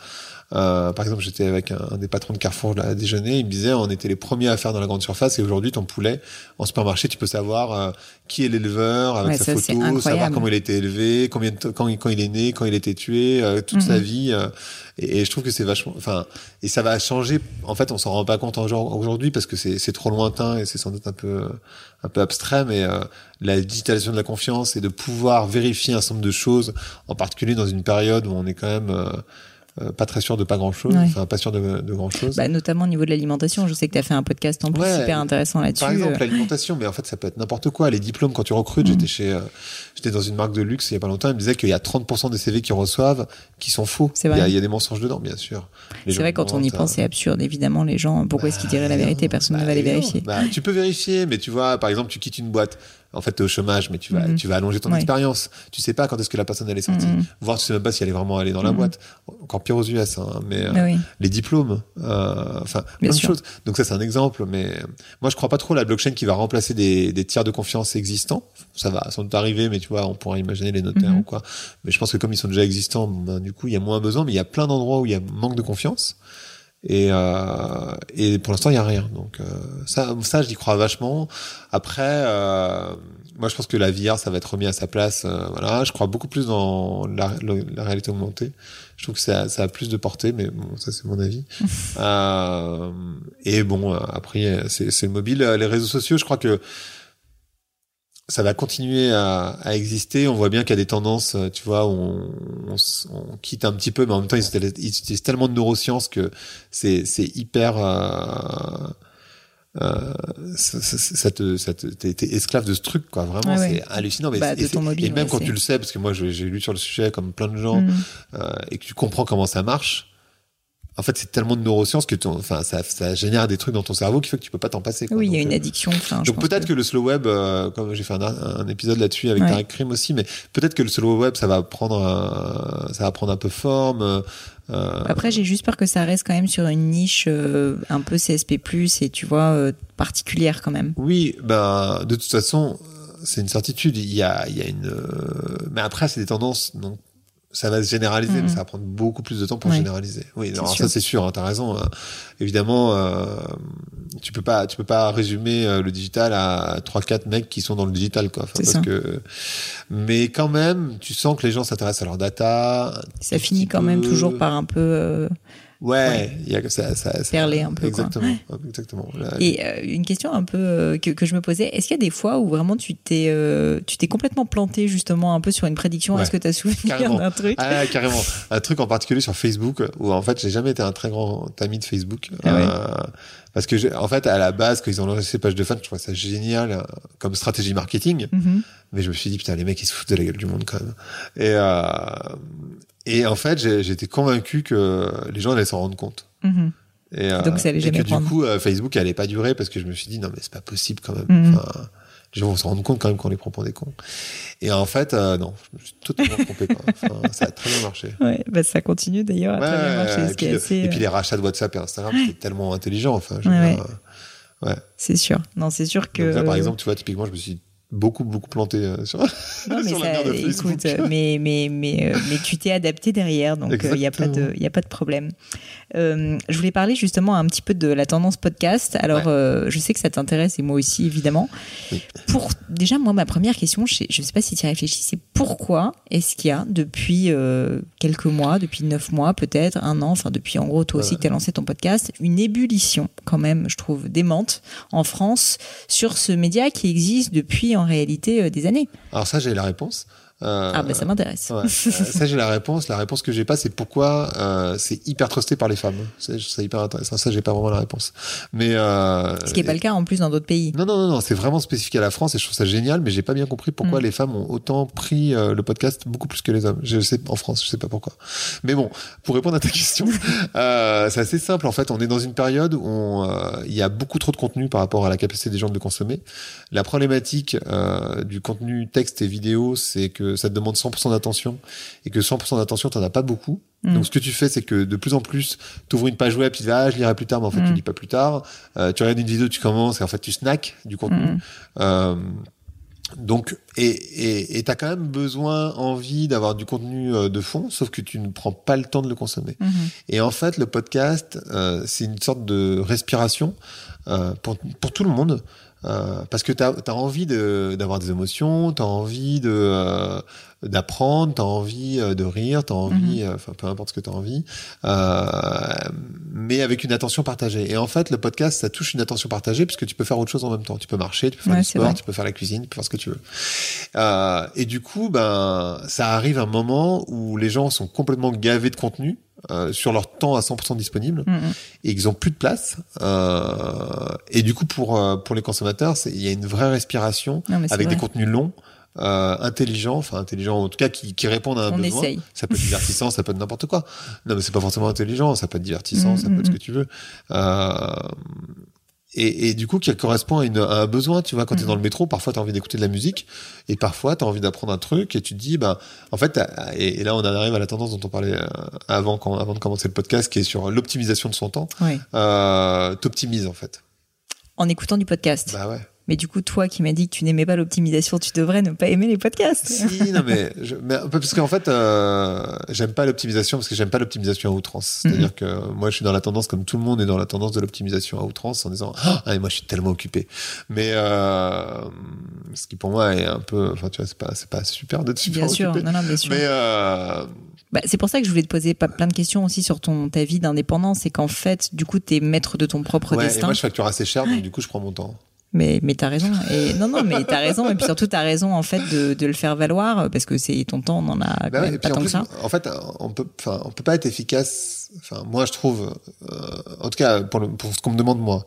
Euh, par exemple, j'étais avec un, un des patrons de Carrefour là, à déjeuner. Il me disait, on était les premiers à faire dans la grande surface et aujourd'hui, ton poulet en supermarché, tu peux savoir euh, qui est l'éleveur avec Ouais, sa ça, photo, savoir comment il a été élevé, combien de quand, il- quand il est né, quand il a été tué, euh, toute Mhm. sa vie. euh, et, et je trouve que c'est vachement. Enfin, et ça va changer. En fait, on s'en rend pas compte aujourd'hui parce que c'est c'est trop lointain et c'est sans doute un peu un peu abstrait, mais euh, la digitalisation de la confiance et de pouvoir vérifier un certain nombre de choses, en particulier dans une période où on est quand même euh, euh, pas très sûr de pas grand chose, Ouais. enfin pas sûr de, de grand chose. Bah, notamment au niveau de l'alimentation. Je sais que tu as fait un podcast en plus Ouais. super intéressant là-dessus. Par exemple, Euh, l'alimentation, mais en fait, ça peut être n'importe quoi. Les diplômes, quand tu recrutes, j'étais chez, euh, j'étais dans une marque de luxe il y a pas longtemps, ils me disaient qu'il y a 30% des CV qu'ils reçoivent qui sont faux. C'est Il y, vrai. a, il y a des mensonges dedans, bien sûr. C'est vrai, quand on y pense, c'est absurde. Évidemment, les gens, pourquoi est-ce qu'ils diraient la Bah, vérité? Personne bah, ne va les vérifier. Bah, tu peux vérifier, mais tu vois, par exemple, tu quittes une boîte. En fait, t'es au chômage, mais tu vas, Mhm. tu vas allonger ton Ouais. expérience. Tu sais pas quand est-ce que la personne elle est sortie. Mhm. Voir, tu sais même pas si elle est vraiment allée dans la Mhm. boîte. Encore pire aux US, hein, mais euh, oui. les diplômes, euh, enfin, plein de choses. Donc ça, c'est un exemple, mais euh, moi, je crois pas trop à la blockchain qui va remplacer des, des tiers de confiance existants. Ça va sans doute arriver, mais tu vois, on pourra imaginer les notaires ou quoi. Mais je pense que comme ils sont déjà existants, ben, du coup, il y a moins besoin, mais il y a plein d'endroits où il y a manque de confiance. Et, euh, et pour l'instant, il y a rien. Donc euh, ça, ça, j'y crois vachement. Après, euh, moi, je pense que la VR, ça va être remis à sa place. euh, voilà, je crois beaucoup plus dans la, réalité augmentée. Je trouve que ça, ça a plus de portée, mais bon, ça c'est mon avis. euh, et bon, euh, après, c'est le mobile, les réseaux sociaux. Je crois que ça va continuer à, à exister. On voit bien qu'il y a des tendances, euh, tu vois, on, on, on quitte un petit peu, mais en même temps, ils, utilisent- ils utilisent tellement de neurosciences que c'est c'est hyper. Euh, euh, ça, ça- ça te, ça te, t'es, t'es esclave de ce truc, quoi. Vraiment, ouais. c'est hallucinant. Mais Bah, c'est- et ton c'est- mobile, et même ouais, quand tu le sais, parce que moi, j'ai lu sur le sujet comme plein de gens, Mhm. euh, et que tu comprends comment ça marche. En fait, c'est tellement de neurosciences que ton, enfin, ça, ça génère des trucs dans ton cerveau qui fait que tu peux pas t'en passer. Quoi. Oui, il y a une euh, addiction. Enfin, donc peut-être que... le slow web, euh, comme j'ai fait un, un épisode là-dessus avec Ouais. Tarek Krim aussi, mais peut-être que le slow web, ça va prendre, un- ça va prendre un peu forme. euh, euh, Après, j'ai juste peur que ça reste quand même sur une niche euh, un peu CSP+, et tu vois, euh, particulière quand même. oui, ben de toute façon, euh, c'est une certitude. Il y a, il y a une, euh, mais après c'est des tendances, donc ça va se généraliser, Mhm. mais ça va prendre beaucoup plus de temps pour Ouais. généraliser. Oui, alors sûr. ça c'est sûr, hein, t'as raison. hein. Évidemment, euh, tu peux pas, tu peux pas résumer euh, le digital à trois quatre mecs qui sont dans le digital, quoi. Enfin, C'est parce ça. que, mais quand même, tu sens que les gens s'intéressent à leur data. Ça finit quand même toujours par un peu... euh, Ouais, Ouais. il y a ça, ça, ça Perler un peu, quoi. Exactement, exactement. Là, Et euh, une question un peu euh, que, que je me posais, est-ce qu'il y a des fois où vraiment tu t'es euh, tu t'es complètement planté justement un peu sur une prédiction? Ouais. Est-ce que tu as souvenir d'un truc? Ah, carrément. Un truc en particulier sur Facebook où en fait j'ai jamais été un très grand ami de Facebook. Ah ouais. Euh, parce que en fait à la base quand ils ont lancé ces pages de fans, je trouvais ça génial euh, comme stratégie marketing. Mhm. Mais je me suis dit putain les mecs ils se foutent de la gueule du monde quand même. Et euh, et en fait j'étais convaincu que les gens allaient s'en rendre compte. Mhm. Et, euh, Donc, ça allait et jamais que prendre. du coup euh, Facebook allait pas durer parce que je me suis dit non mais c'est pas possible quand même. Mhm. Enfin, les gens vont se rendre compte quand même qu'on les prend pour des cons. Et en fait euh, non, je me suis totalement trompé quoi. Enfin, ça a très bien marché. Ouais, bah ça continue d'ailleurs à très bien marcher, et, ce puis, est le- assez. et puis les rachats de WhatsApp et Instagram, c'était tellement intelligent. Enfin, je Ouais, C'est sûr. Non, c'est sûr que. donc là, par exemple, tu vois, typiquement, je me suis beaucoup, beaucoup planté euh, sur, Non, mais sur ça, l'avenir de Facebook. écoute, euh, mais, mais, mais, euh, mais tu t'es adapté derrière, donc il n'y a, pas de- y a pas de problème. Euh, je voulais parler justement un petit peu de la tendance podcast. Alors, Ouais. euh, je sais que ça t'intéresse et moi aussi, évidemment. Oui. Pour, déjà, moi, ma première question, je ne sais pas si tu y réfléchis, c'est pourquoi est-ce qu'il y a depuis euh, quelques mois, depuis neuf mois peut-être, un an, enfin depuis en gros toi aussi Ouais. que tu as lancé ton podcast, une ébullition quand même, je trouve, démente en France sur ce média qui existe depuis en réalité euh, des années. Alors ça, j'ai la réponse. Euh, Ah bah ça m'intéresse. ouais. Euh, ça, j'ai la réponse. La réponse que j'ai pas, c'est pourquoi euh, c'est hyper trusté par les femmes. C'est hyper intéressant. Ça, j'ai pas vraiment la réponse. Mais euh, Ce qui n'est pas le cas en plus dans d'autres pays. Non, non, non, non, c'est vraiment spécifique à la France et je trouve ça génial, mais j'ai pas bien compris pourquoi Mm. les femmes ont autant pris euh, le podcast beaucoup plus que les hommes. Je sais en France, je sais pas pourquoi. Mais bon, pour répondre à ta question, euh, c'est assez simple en fait. On est dans une période où euh, il y a beaucoup trop de contenu par rapport à la capacité des gens de le consommer. La problématique euh, du contenu texte et vidéo, c'est que ça te demande 100% d'attention et que 100% d'attention, t'en as pas beaucoup. Mm. Donc ce que tu fais, c'est que de plus en plus, tu ouvres une page web, tu dis ah je lirai plus tard, mais en fait Mm. tu lis pas plus tard. Euh, tu regardes une vidéo, tu commences et en fait tu snacks du contenu. Mm. Euh, donc et et t'as quand même besoin, envie d'avoir du contenu euh, de fond, sauf que tu ne prends pas le temps de le consommer. Mhm. Et en fait, le podcast, euh, c'est une sorte de respiration euh, pour, pour tout le monde. Euh, parce que tu as, envie de- d'avoir des émotions, tu as envie de euh, d'apprendre, tu as envie euh, de rire, tu as envie, euh, enfin peu importe ce que tu as envie, euh, mais avec une attention partagée. Et en fait, le podcast, ça touche une attention partagée puisque tu peux faire autre chose en même temps. Tu peux marcher, tu peux faire Ouais, du sport, tu peux faire la cuisine, tu peux faire ce que tu veux. Euh, et du coup, ben, ça arrive un moment où les gens sont complètement gavés de contenu. Euh, sur leur temps à 100% disponible. Mhm. et qu'ils ont plus de place. Euh, et du coup pour euh, pour les consommateurs il y a une vraie respiration Non, avec des contenus longs euh, intelligents enfin intelligents en tout cas qui, qui répondent à un On besoin. essaye. ça peut être divertissant ça peut être n'importe quoi. Non mais c'est pas forcément intelligent ça peut être divertissant Mhm, ça peut être ce que tu veux. Euh, et, et, du coup qui correspond à, une, à un besoin tu vois quand tu es dans le métro parfois tu as envie d'écouter de la musique et parfois tu as envie d'apprendre un truc et tu te dis bah en fait et, là on en arrive à la tendance dont on parlait euh, avant quand, avant de commencer le podcast qui est sur l'optimisation de son temps. Oui. euh, t'optimises en fait. En écoutant du podcast. Bah ouais mais du coup, toi qui m'as dit que tu n'aimais pas l'optimisation, tu devrais ne pas aimer les podcasts. Si, non, mais, je, mais parce qu'en fait, euh, j'aime pas l'optimisation parce que j'aime pas l'optimisation à outrance. C'est-à-dire mm -hmm. que moi, je suis dans la tendance, comme tout le monde est dans la tendance de l'optimisation à outrance en disant, ah, moi, je suis tellement occupé. Mais, euh, ce qui pour moi est un peu, enfin, tu vois, c'est pas, c'est pas super d'être super bien occupé. Sûr. Non, non, bien sûr. Mais, euh, bah, c'est pour ça que je voulais te poser plein de questions aussi sur ton ta vie d'indépendant. C'est qu'en fait, du coup, tu es maître de ton propre ouais, destin. Et moi, je facture assez cher, donc du coup, je prends mon temps. Mais, mais t'as raison. Et non, non, mais t'as raison. Et puis surtout, t'as raison, en fait, de, de le faire valoir parce que c'est ton temps, on en a bah ouais, pas tant plus, que ça. En fait, on peut, on peut pas être efficace. Enfin, moi, je trouve, euh, en tout cas, pour, le, pour ce qu'on me demande, moi,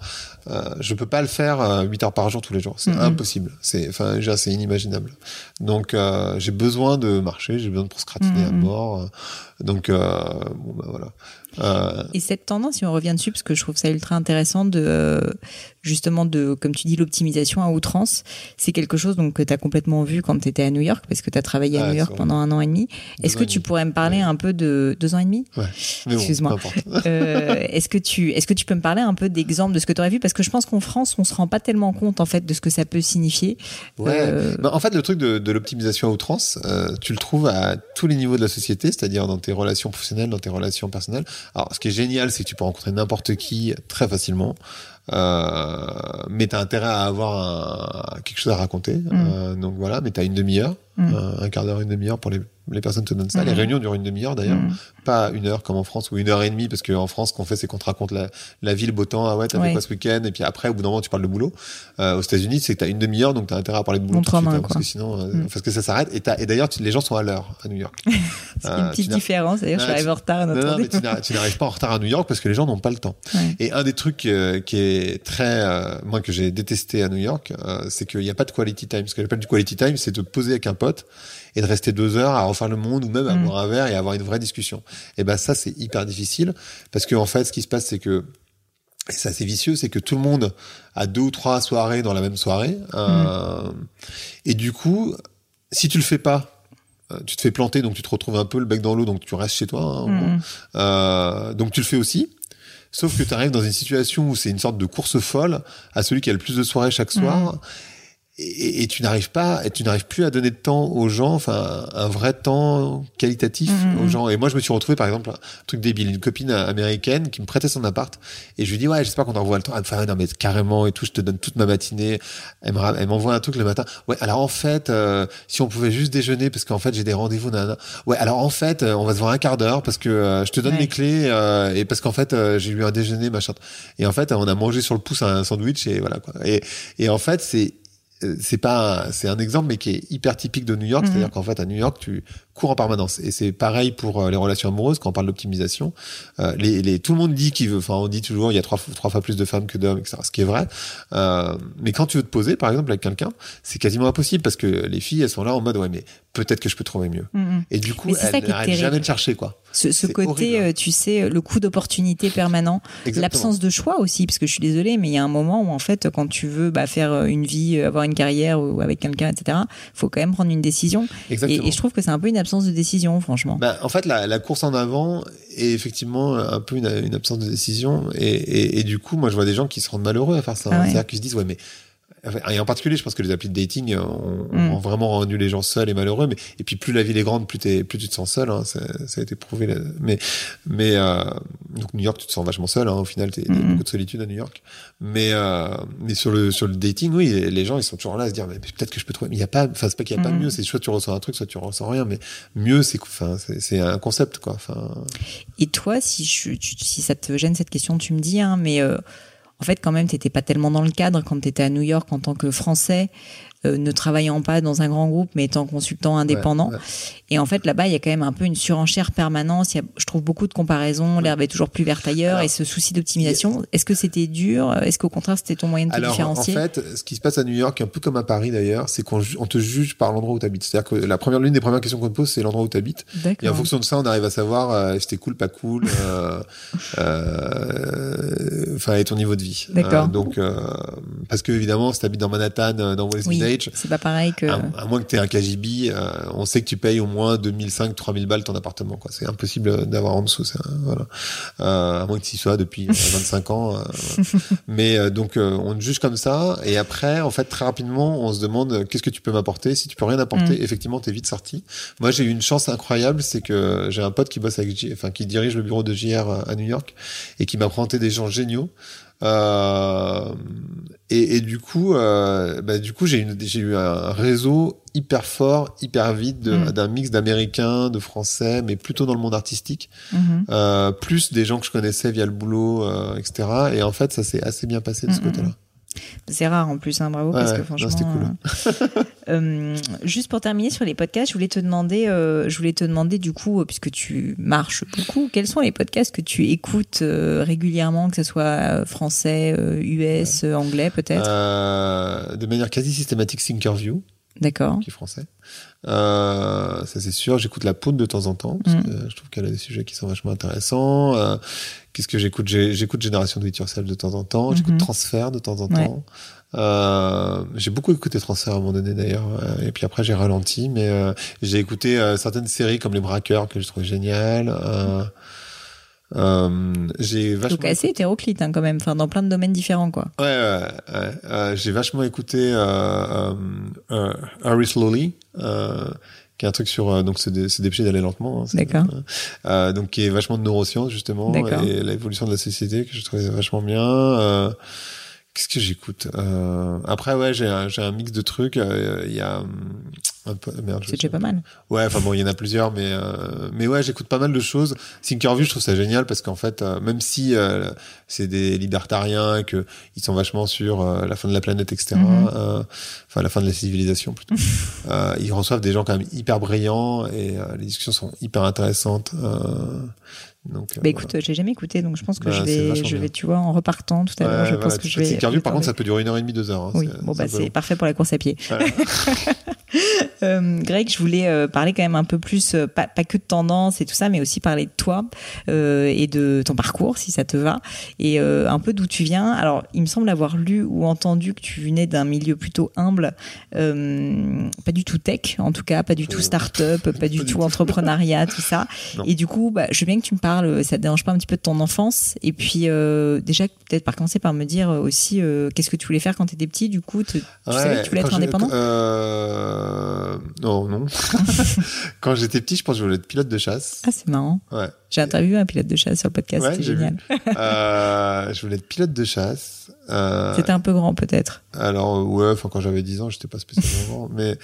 euh, je peux pas le faire euh, 8 heures par jour tous les jours. C'est Mhm. impossible. C'est, enfin, déjà, c'est inimaginable. Donc, euh, j'ai besoin de marcher, j'ai besoin de procrastiner à Mhm. mort. Donc, euh, bon, bah voilà. Euh, Et cette tendance, si on revient dessus, parce que je trouve ça ultra intéressant de justement de, comme tu dis, l'optimisation à outrance, c'est quelque chose donc que tu as complètement vu quand tu étais à New York, parce que tu as travaillé à Ah, New York pendant un an et demi. Est-ce que tu pourrais me parler Ouais. un peu de deux ans et demi? Ouais. Mais bon, Excuse-moi. Euh, Est-ce que tu est-ce que tu peux me parler un peu d'exemples de ce que tu aurais vu? Parce que je pense qu'en France, on se rend pas tellement compte en fait de ce que ça peut signifier. Ouais. Euh, Bah, en fait, le truc de, de l'optimisation à outrance, euh, tu le trouves à tous les niveaux de la société, c'est-à-dire dans tes relations professionnelles, dans tes relations personnelles. Alors, ce qui est génial, c'est que tu peux rencontrer n'importe qui très facilement. Euh, mais tu as intérêt à avoir un- quelque chose à raconter. Euh, donc voilà, mais tu as une demi-heure, Mm. un, un quart d'heure, une demi-heure pour les, les personnes te donnent ça. Mm. Les réunions durent une demi-heure d'ailleurs, Mm. pas une heure comme en France ou une heure et demie, parce qu'en France, ce qu'on fait, c'est qu'on te raconte la, la vie, le beau temps. Ah ouais, t'as fait Ouais. quoi ce week-end? Et puis après, au bout d'un moment, tu parles de boulot. Euh, aux États-Unis, c'est que t'as une demi-heure, donc t'as intérêt à parler de boulot tout de suite, main, hein, parce que sinon, euh, Mm. parce que ça s'arrête. Et, et d'ailleurs, les gens sont à l'heure à New York. c'est Euh, une petite différence. D'ailleurs, je suis Ouais, arrivée en retard à non, notre non, mais rendez-vous. tu n'arrives- pas en retard à New York parce que les gens n'ont pas le temps. Ouais. Et un des trucs euh, qui est très, euh, moi que j'ai détesté à New York, euh, c'est qu'il n'y a pas de quality time. Ce que j'appelle du quality time, c'est de poser avec un pote et de rester deux heures à refaire le monde ou même à Mm. boire un verre et avoir une vraie discussion. Et ben ça, c'est hyper difficile parce que en fait, ce qui se passe, c'est que et c'est assez vicieux, c'est que tout le monde a deux ou trois soirées dans la même soirée. Euh, Et du coup, si tu le fais pas, euh, tu te fais planter, donc tu te retrouves un peu le bec dans l'eau, donc tu restes chez toi. hein. Mm. Euh, donc tu le fais aussi. Sauf que tu arrives dans une situation où c'est une sorte de course folle à celui qui a le plus de soirées chaque soir. Et, et tu n'arrives pas, et tu n'arrives plus à donner de temps aux gens, enfin un vrai temps qualitatif Mhm. aux gens. Et moi, je me suis retrouvé par exemple un truc débile, une copine américaine qui me prêtait son appart, et je lui dis ouais, j'espère qu'on envoie le temps. Elle me fait ah, non mais carrément et tout, je te donne toute ma matinée. Elle me m'envoie un truc le matin. Ouais, alors en fait, euh, si on pouvait juste déjeuner parce qu'en fait j'ai des rendez-vous, nanana. Ouais, alors en fait, euh, on va se voir un quart d'heure parce que euh, je te donne Ouais. mes clés euh, et parce qu'en fait euh, j'ai eu un déjeuner machin. Et en fait, on a mangé sur le pouce un sandwich et voilà quoi. Et et en fait c'est c'est pas un- c'est un exemple mais qui est hyper typique de New York. Mhm. c'est-à-dire qu'en fait à New York tu cours en permanence. Et c'est pareil pour euh, les relations amoureuses quand on parle d'optimisation. Euh, les, les tout le monde dit qu'il veut enfin on dit toujours il y a trois fois- trois fois plus de femmes que d'hommes etc ce qui est vrai. Euh, mais quand tu veux te poser par exemple avec quelqu'un c'est quasiment impossible parce que les filles elles sont là en mode ouais mais peut-être que je peux trouver mieux. Mm. et du coup elles n'arrêtent jamais de chercher quoi. Ce, côté, horrible, euh, tu sais, le coût d'opportunité permanent, l'absence de choix aussi, parce que je suis désolée, mais il y a un moment où en fait, quand tu veux bah, faire euh, une vie, euh, avoir une carrière ou avec quelqu'un, etc., faut quand même prendre une décision. Et, exactement et je trouve que c'est un peu une absence de décision, franchement. Ben, en fait, la, la course en avant est effectivement un peu une, une absence de décision. Et, et, et du coup, moi, je vois des gens qui se rendent malheureux à faire ça. Ah ouais. C'est-à-dire qu'ils se disent, ouais, mais. Et en particulier, je pense que les applis de dating ont, Mm. ont vraiment rendu les gens seuls et malheureux. Mais et puis plus la ville est grande, plus, tu te sens seul. Hein, ça, ça a été prouvé. là. Mais mais euh, donc New York, tu te sens vachement seul. Hein, au final, il y a Mm. beaucoup de solitude à New York. Mais euh, mais sur le sur le dating, oui, les gens ils sont toujours là à se dire, mais peut-être que je peux trouver. Mais il y a pas. Enfin, c'est pas qu'il y a pas Mm. mieux. C'est soit tu ressens un truc, soit tu ressens rien. Mais mieux, c'est c'est un concept quoi. Enfin. Et toi, si, je, tu- si ça te gêne cette question, tu me dis, hein, mais euh, en fait, quand même, t'étais pas tellement dans le cadre quand t'étais à New York en tant que Français. Euh, ne travaillant pas dans un grand groupe, mais étant consultant indépendant. Et en fait, là-bas, il y a quand même un peu une surenchère permanente. Il y a, je trouve beaucoup de comparaisons. L'herbe est toujours plus verte ailleurs. et ce souci d'optimisation. Est-ce que c'était dur? Est-ce qu'au contraire, c'était ton moyen de te Alors, différencier? En fait, ce qui se passe à New York, un peu comme à Paris d'ailleurs, c'est qu'on on te juge par l'endroit où tu habites. C'est-à-dire que la première, l'une des premières questions qu'on te pose, c'est l'endroit où tu habites. Et en fonction de ça, on arrive à savoir euh, si c'était cool, pas cool, euh, euh, enfin, et ton niveau de vie. D'accord. donc, parce que évidemment, si tu habites dans Manhattan, dans West C'est pas pareil que. À, moins que tu aies un KGB, on sait que tu payes au moins 2005, 3000 balles ton appartement. Quoi. C'est impossible d'avoir en dessous. Ça, voilà. à moins que tu y sois depuis 25 ans. Mais donc, on juge comme ça. Et après, en fait, très rapidement, on se demande qu'est-ce que tu peux m'apporter? Si tu peux rien apporter, mm. effectivement, t'es vite sorti. Moi, j'ai eu une chance incroyable, c'est que j'ai un pote qui bosse avec, enfin, qui dirige le bureau de JR à New York et qui m'a présenté des gens géniaux. Euh, et, et, du coup, euh, bah, du coup, j'ai eu un réseau hyper fort, hyper vite mm. d'un mix d'Américains, de Français, mais plutôt dans le monde artistique, mm-hmm. euh, plus des gens que je connaissais via le boulot, euh, etc. Et en fait, ça s'est assez bien passé de ce côté-là. C'est rare en plus, hein, bravo, parce que franchement. Cool. Euh, euh, juste pour terminer sur les podcasts, je voulais te demander, euh, je voulais te demander du coup, puisque tu marches beaucoup, quels sont les podcasts que tu écoutes régulièrement, que ce soit français, US, anglais peut-être? De manière quasi systématique, Thinkerview. D'accord. Qui est français. Euh, ça c'est sûr. J'écoute la poudre de temps en temps parce mm. que je trouve qu'elle a des sujets qui sont vachement intéressants. Euh, Qu'est-ce que j'écoute? J'écoute Génération de It Yourself de temps en temps. Mm-hmm. J'écoute Transfert de temps en temps. Euh, j'ai beaucoup écouté Transfert à un moment donné d'ailleurs. Et puis après j'ai ralenti, mais euh, j'ai écouté euh, certaines séries comme Les Braqueurs que je trouve génial. Euh, euh, j'ai vachement donc assez hétéroclite hein, quand même, enfin dans plein de domaines différents quoi. Ouais, ouais, ouais euh, j'ai vachement écouté euh, euh, euh Harry Slowly, euh, qui est un truc sur donc c'est dépêché d'aller lentement. Hein, D'accord. donc qui est vachement de neurosciences justement et l'évolution de la société que je trouvais vachement bien. Qu'est-ce que j'écoute euh... Après, ouais, j'ai un, un mix de trucs. Il y a c'est déjà pas mal. Ouais, enfin bon, il y en a plusieurs, mais euh, mais ouais, j'écoute pas mal de choses. Thinkerview, je trouve ça génial parce qu'en fait, euh, même si euh, c'est des libertariens et que ils sont vachement sur euh, la fin de la planète, etc. Mhm. Enfin, la fin de la civilisation plutôt. ils reçoivent des gens quand même hyper brillants et les discussions sont hyper intéressantes. Donc, bah écoute, j'ai jamais écouté, donc je pense que bah, je vais, je vais, tu vois, en repartant tout à l'heure, je pense que je vais. Thinkerview, par contre, ça peut durer une heure et demie, deux heures. Hein, oui, bon bah c'est parfait pour la course à pied. Euh, Greg, je voulais euh, parler quand même un peu plus, euh, pas, pas, que de tendance et tout ça, mais aussi parler de toi et de ton parcours, si ça te va, et un peu d'où tu viens. Alors, il me semble avoir lu ou entendu que tu venais d'un milieu plutôt humble, pas du tout tech, en tout cas, pas du tout start-up, pas du tout entrepreneuriat, tout ça. Et du coup, bah, je veux bien que tu me parles, ça te dérange pas un petit peu de ton enfance, et puis déjà peut-être par commencer par me dire aussi qu'est-ce que tu voulais faire quand tu étais petit. Du coup, tu savais que tu voulais être indépendant? Euh, non, non. Quand j'étais petit, je pense que je voulais être pilote de chasse. Ah, c'est marrant. Ouais. J'ai interviewé un pilote de chasse sur le podcast, c'était génial. euh, je voulais être pilote de chasse. Euh, c'était un peu grand, peut-être. Alors, ouais, enfin, quand j'avais 10 ans, j'étais pas spécialement grand. Mais,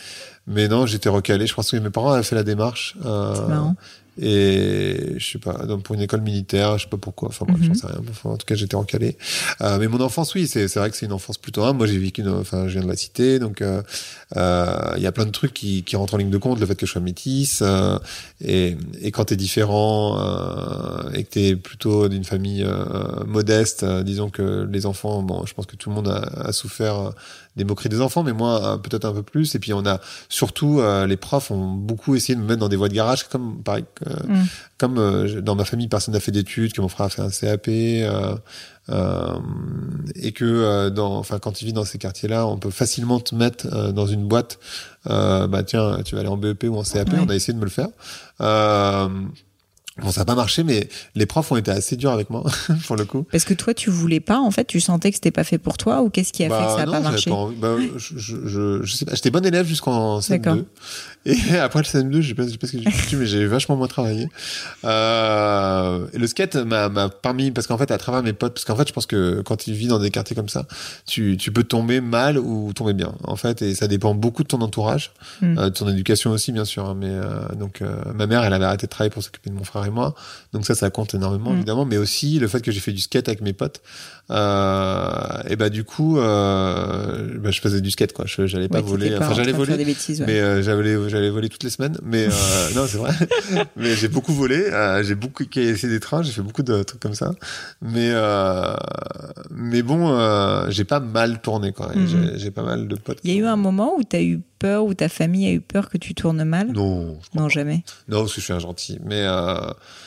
mais non, j'étais recalé. Je pense que mes parents avaient fait la démarche. Euh, c'est marrant. Et je sais pas, donc pour une école militaire, je sais pas pourquoi. Enfin, bref, j'en mhm. sais rien. Enfin, en tout cas, j'étais recalé. Euh, mais mon enfance, oui, c'est vrai que c'est une enfance plutôt humble. Moi, j'ai vécu, une, enfin, je viens de la cité, donc euh, euh, il y a plein de trucs qui, qui rentrent en ligne de compte, le fait que je sois métisse. Euh, et, et quand t'es différent euh, et que t'es plutôt d'une famille modeste, disons que les enfants, je pense que tout le monde a, a souffert des moqueries des enfants, mais moi peut-être un peu plus. Et puis on a surtout les profs ont beaucoup essayé de me mettre dans des voies de garage, comme pareil, mm. comme dans ma famille personne n'a fait d'études, que mon frère a fait un CAP. Euh, euh, et que euh, dans, enfin, quand tu vis dans ces quartiers-là, on peut facilement te mettre euh, dans une boîte. bah tiens, tu vas aller en BEP ou en CAP. On a essayé de me le faire. Bon, ça n'a pas marché, mais les profs ont été assez durs avec moi, pour le coup. Parce que toi, tu voulais pas, en fait, tu sentais que c'était pas fait pour toi, ou qu'est-ce qui a fait que ça n'a pas marché bah, je, je, je, sais pas, j'étais bon élève jusqu'en CM2. Et après le CM2, je sais pas, je sais pas ce que j'ai foutu, mais j'ai vachement moins travaillé. Euh, et le skate m'a permis, parce qu'en fait, à travers mes potes, parce qu'en fait, je pense que quand tu vis dans des quartiers comme ça, tu, tu peux tomber mal ou tomber bien, en fait, et ça dépend beaucoup de ton entourage, hmm. euh, de ton éducation aussi, bien sûr. Hein, mais euh, donc, ma mère, elle avait arrêté de travailler pour s'occuper de mon frère et moi, donc ça, ça compte énormément, mm. évidemment, mais aussi le fait que j'ai fait du skate avec mes potes. Euh, et bah du coup, euh, bah, je faisais du skate quoi. Je j'allais pas voler. pas Enfin en j'allais voler. des bêtises, ouais. Mais euh, j'allais j'allais voler toutes les semaines. Mais non c'est vrai. mais j'ai beaucoup volé. j'ai beaucoup cassé des trains. J'ai fait beaucoup de trucs comme ça. Mais mais bon, j'ai pas mal tourné quoi. Mhm. J'ai j'ai pas mal de potes. Il y a eu un moment où tu as eu peur, où ta famille a eu peur que tu tournes mal? Non, Non, jamais. non, parce que je suis un gentil. Mais euh,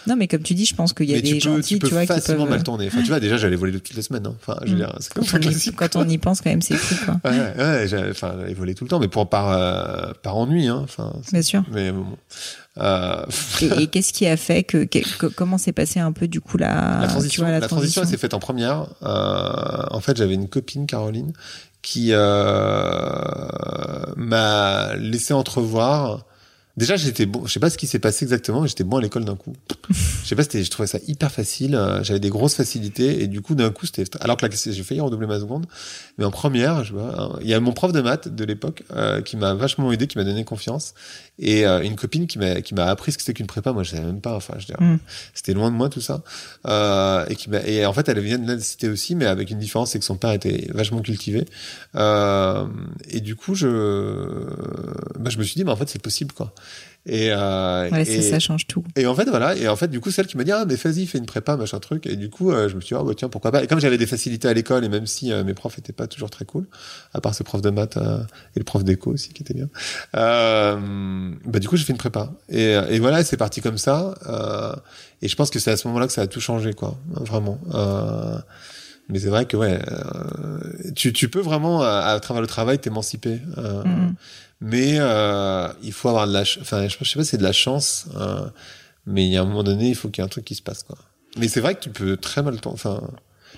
Non, mais comme tu dis, je pense qu'il y a mais des tu peux, gentils, tu peux tu vois, qui facilement peuvent. mal tourner. Enfin, tu vois, déjà, j'allais voler toutes les semaines. hein. Enfin, je veux Mm. dire, c'est comme Quand on, y, classique. quand on y pense, quand même, c'est fou, quoi. Ouais, ouais, j'avais, enfin, j'allais voler tout le temps, mais pour par, euh, par ennui, hein. Enfin, Bien sûr. mais bon. Euh, Et, et qu'est-ce qui a fait que, que- que- comment s'est passé un peu du coup la, la tu transition, vois, la, transition, elle s'est faite en première. Euh, en fait, j'avais une copine, Caroline, qui euh, m'a laissé entrevoir. Déjà, j'étais bon. Je sais pas ce qui s'est passé exactement, mais j'étais bon à l'école d'un coup. je sais pas, c'était, je trouvais ça hyper facile. euh, J'avais des grosses facilités et du coup, d'un coup, c'était. Alors que j'ai failli redoubler ma seconde, mais en première, je vois, hein, il y a mon prof de maths de l'époque euh, qui m'a vachement aidé, qui m'a donné confiance, et euh, une copine qui m'a qui m'a appris ce que c'était qu'une prépa. Moi, je savais même pas. Enfin, je Mm. c'était loin de moi tout ça. Euh, et qui m'a et en fait, elle vient de la cité aussi, mais avec une différence, c'est que son père était vachement cultivé. Euh, et du coup, je bah, je me suis dit, mais en fait, c'est possible quoi. Et, euh, Ouais, et, ça change tout. et en fait, voilà. Et en fait, du coup, celle qui m'a dit, ah, mais vas-y, fais une prépa, machin truc. Et du coup, euh, je me suis dit, ah, bah, tiens, pourquoi pas. Et comme j'avais des facilités à l'école, et même si euh, mes profs étaient pas toujours très cool, à part ce prof de maths euh, et le prof d'éco aussi, qui était bien, euh, bah, du coup, j'ai fait une prépa. Et, et voilà, c'est parti comme ça. Et je pense que c'est à ce moment-là que ça a tout changé, quoi. Vraiment. Mais c'est vrai que, ouais, tu, tu peux vraiment, à, à travers le travail, t'émanciper. Mhm. Mais euh, il faut avoir de la, enfin, je, sais pas, c'est de la chance, euh, mais il y a un moment donné, il faut qu'il y ait un truc qui se passe, quoi. Mais c'est vrai que tu peux très mal, enfin,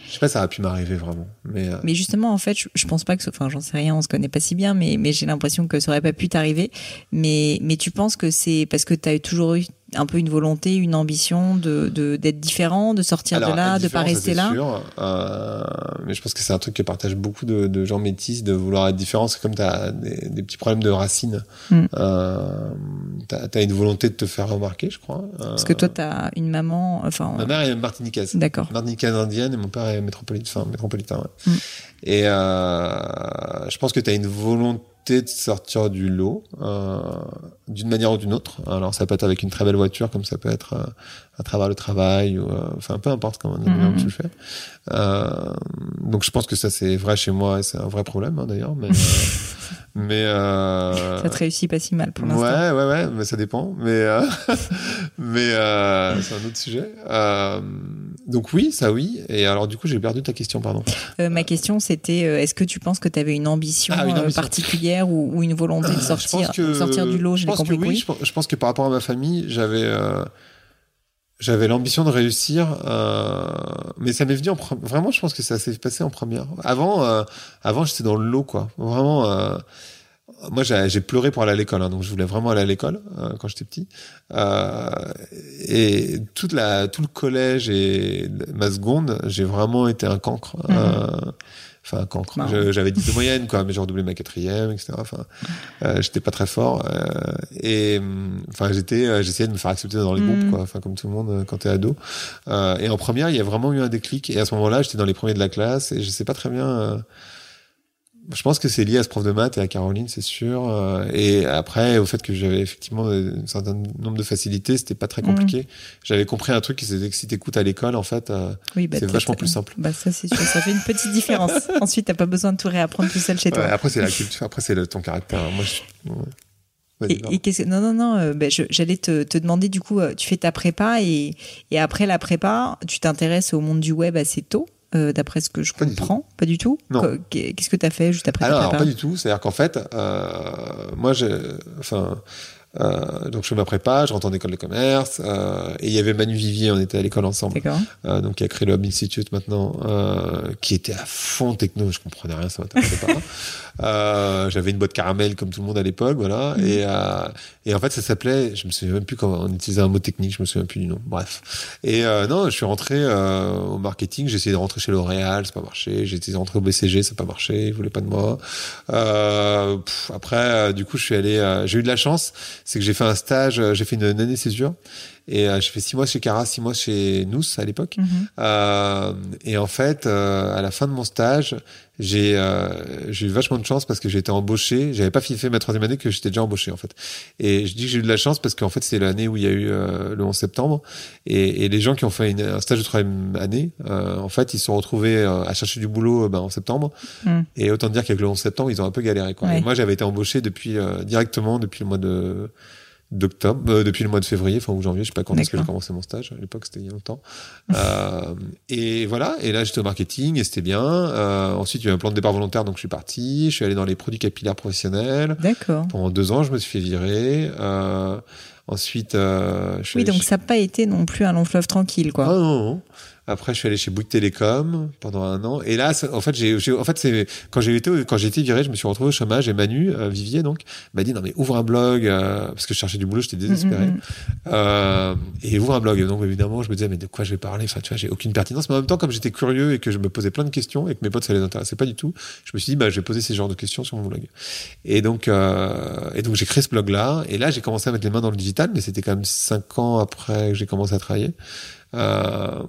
je sais pas, ça a pu m'arriver vraiment, mais euh, Mais justement, en fait, je, je pense pas que, enfin, j'en sais rien, on se connaît pas si bien, mais, mais j'ai l'impression que ça aurait pas pu t'arriver. Mais, mais tu penses que c'est parce que tu as toujours eu un peu une volonté, une ambition de, de, d'être différent, de sortir alors, de là, de pas différent, ça, rester là. sûr, euh, mais je pense que c'est un truc que partagent beaucoup de, de gens métis, de vouloir être différent. C'est comme t'as des, des petits problèmes de racines. Mm. Euh, t'as as une volonté de te faire remarquer, je crois. Euh, Parce que toi, tu as une maman, enfin, ma mère est martiniquaise. d'accord. Martiniquaise indienne et mon père est métropolitain. Ouais. Mm. Et euh, je pense que tu as une volonté de sortir du lot euh, d'une manière ou d'une autre. Alors ça peut être avec une très belle voiture, comme ça peut être euh, à travers le travail, ou, euh, enfin peu importe comment Mhm. tu le fais. Euh, donc je pense que ça c'est vrai chez moi et c'est un vrai problème hein, d'ailleurs. Mais, mais euh, Ça te réussit pas si mal pour l'instant. Ouais, ouais, ouais, mais ça dépend. Mais, euh, mais euh, c'est un autre sujet. Euh, donc oui, ça oui. Et alors du coup, j'ai perdu ta question, pardon. Euh, ma question, c'était euh, est-ce que tu penses que tu avais une ambition, Ah, une euh, ambition. particulière ou, ou une volonté de Je sortir, pense que sortir du lot je Je pense que compris que oui. oui. Je pense, je pense que par rapport à ma famille, j'avais euh, j'avais l'ambition de réussir, euh, mais ça m'est venu en vraiment. Je pense que ça s'est passé en première. Avant, euh, avant, j'étais dans le lot, quoi. Vraiment. Moi, j'ai pleuré pour aller à l'école, hein, donc je voulais vraiment aller à l'école euh, quand j'étais petit. Euh, et toute la, tout le collège et ma seconde, j'ai vraiment été un cancre. Mhm. Euh, Enfin, un cancre. J'avais 10 de moyenne, quoi, mais j'ai redoublé ma quatrième, etc. Enfin, euh, j'étais pas très fort. euh, et hum, enfin, j'étais, euh, j'essayais de me faire accepter dans les Mhm. groupes, quoi. Enfin, comme tout le monde euh, quand t'es ado. Euh, et en première, il y a vraiment eu un déclic. Et à ce moment-là, j'étais dans les premiers de la classe et je sais pas très bien. Euh, je pense que c'est lié à ce prof de maths et à Caroline, c'est sûr. euh, et après, au fait que j'avais effectivement un certain nombre de facilités, c'était pas très Mhm. compliqué. J'avais compris un truc qui c'était que si t'écoutes à l'école, en fait, euh, Oui, bah, c'est vachement plus simple. Bah, ça, c'est sûr. Ça fait une petite différence. Ensuite, t'as pas besoin de tout réapprendre tout seul chez toi. ouais, après c'est la culture, après c'est ton caractère. Moi, je... ouais. Et, pardon. et qu'est-ce que- non, non, non, euh, ben, je- j'allais te, te demander, du coup, euh, tu fais ta prépa et, et après la prépa, tu t'intéresses au monde du web assez tôt, euh, d'après ce que je Pas du comprends. Pas du tout Qu'est-ce que tu as fait juste après Alors, pas du tout. C'est-à-dire qu'en fait, euh, moi, j'ai, enfin, euh, donc je fais ma prépa, je rentre en école de commerce, euh, et il y avait Manu Vivier, on était à l'école ensemble, D'accord. euh, donc qui a créé le Hub Institute maintenant, qui était à fond techno, je comprenais rien, ça m'intéressait pas. Euh, j'avais une boîte caramel comme tout le monde à l'époque, voilà, Mhm. et, euh, et en fait ça s'appelait, je me souviens même plus comment on utilisait un mot technique, je me souviens plus du nom. Bref. Et euh, non, je suis rentré euh, au marketing, j'ai essayé de rentrer chez L'Oréal, c'est pas marché. J'ai essayé de rentrer au BCG, ça n'a pas marché, ils voulaient pas de moi. Euh, pff, après, euh, du coup, je suis allé, euh, j'ai eu de la chance, c'est que j'ai fait un stage, j'ai fait une, une année césure. Et euh, j'ai fait six mois chez Cara, six mois chez Nous à l'époque. Mhm. Euh, et en fait, euh, à la fin de mon stage, j'ai euh, j'ai eu vachement de chance parce que j'ai été embauché. J'avais pas fait ma troisième année que j'étais déjà embauché en fait. Et je dis que j'ai eu de la chance parce qu'en fait c'est l'année où il y a eu euh, le 11 septembre et, et les gens qui ont fait une- un stage de troisième année, euh, en fait ils se sont retrouvés à chercher du boulot ben, en septembre. Mm. Et autant dire qu'avec le 11 septembre ils ont un peu galéré. Quoi. Ouais. Et moi j'avais été embauché depuis euh, directement depuis le mois de d'octobre, euh, depuis le mois de février, enfin ou janvier, je sais pas quand est-ce que j'ai commencé mon stage. À l'époque, c'était il y a longtemps. Euh, et voilà. Et là, j'étais au marketing et c'était bien. Euh, ensuite, il y a eu un plan de départ volontaire, donc je suis parti. Je suis allé dans les produits capillaires professionnels. D'accord. Pendant deux ans, je me suis fait virer. Euh, ensuite, euh, je suis Oui, donc chez- ça n'a pas été non plus un long fleuve tranquille, quoi. ah non, non. Après, je suis allé chez Bouygues Télécom pendant un an. Et là, ça- en fait, j'ai, en fait, c'est quand j'ai été, quand j'ai été viré, je me suis retrouvé au chômage. Et Manu euh, Vivier, donc, m'a dit non mais ouvre un blog euh, parce que je cherchais du boulot, j'étais désespéré. Mm, mm, Euh, et ouvre un blog. Donc évidemment, je me disais mais de quoi je vais parler? Enfin, tu vois, j'ai aucune pertinence. Mais en même temps, comme j'étais curieux et que je me posais plein de questions et que mes potes ça les intéressait pas du tout, je me suis dit bah je vais poser ces genres de questions sur mon blog. Et donc, euh, et donc j'ai créé ce blog-là. Et là, j'ai commencé à mettre les mains dans le digital, mais c'était quand même cinq ans après que j'ai commencé à travailler. Euh,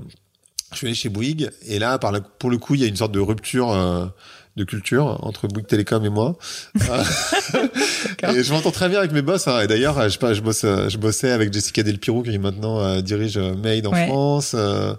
je suis allé chez Bouygues et là, par la- pour le coup, il y a une sorte de rupture euh, de culture entre Bouygues Télécom et moi. Et je m'entends très bien avec mes boss. hein. Et d'ailleurs, je, sais pas, je bosse, euh, je bossais avec Jessica Delpiro qui maintenant euh, dirige Made en Ouais. France. Euh,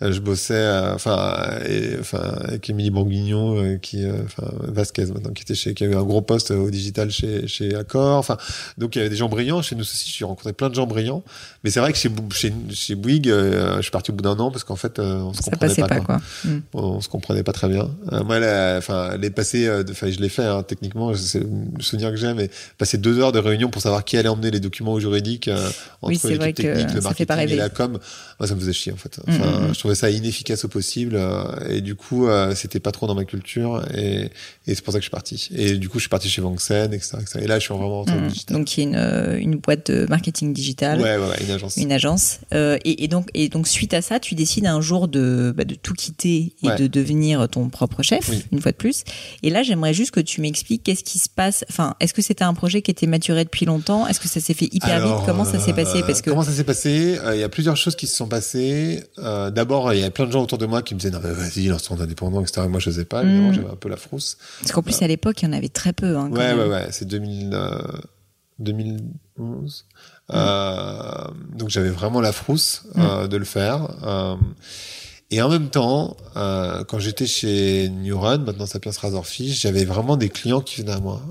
je bossais, euh, enfin, enfin, avec Émilie Bourguignon euh, qui, euh, enfin, Vasquez maintenant qui était chez, qui a eu un gros poste au digital chez chez Accor. Enfin, donc il y avait des gens brillants chez nous aussi. J'ai rencontré plein de gens brillants. Mais c'est vrai que chez chez chez Bouygues, euh, je suis parti au bout d'un an parce qu'en fait, euh, on se Ça comprenait pas. pas, quoi quoi. Mm. on, se comprenait pas très bien. Euh, moi, enfin, les passer, euh, enfin, je l'ai fait hein, techniquement, c'est le souvenir que j'ai, mais passer deux heures de réunion pour savoir qui allait emmener les documents au juridique euh, entre Oui, l'équipe technique, le marketing et la com, moi ça me faisait chier en fait. Mm, Enfin, mm, mm. je trouvais ça inefficace au possible euh, et du coup, euh, c'était pas trop dans ma culture et, et c'est pour ça que je suis parti. Et du coup, je suis parti chez Vanxen, etc., etc. Et là, je suis vraiment rentré dans le Mm. digital. Donc, il y a une, euh, une boîte de marketing digital. ouais, ouais, ouais, une agence. Une agence. Euh, et, et donc, et donc, suite à ça, tu décides un jour de, bah, de tout quitter et Ouais. de devenir ton propre chef, Oui. une fois de plus. Et là, j'aimerais juste que tu m'expliques qu'est-ce qui se passe. Enfin, est-ce que c'était un projet qui était maturé depuis longtemps? Est-ce que ça s'est fait hyper Alors, vite Comment ça s'est passé? Parce que Comment ça s'est passé? Il y a plusieurs choses qui se sont passées. Euh, D'abord, il y avait plein de gens autour de moi qui me disaient non mais vas-y, lance ton indépendant, etc. Et moi, je sais pas. Évidemment, Mm. j'avais un peu la frousse. parce qu'en plus à l'époque, il y en avait très peu. Hein, quand Ouais, même. ouais, ouais. C'est 2000, euh, 2011. Euh, donc j'avais vraiment la frousse euh, de le faire. Et en même temps, quand j'étais chez New Run, maintenant Sapiens Razorfish, j'avais vraiment des clients qui venaient à moi.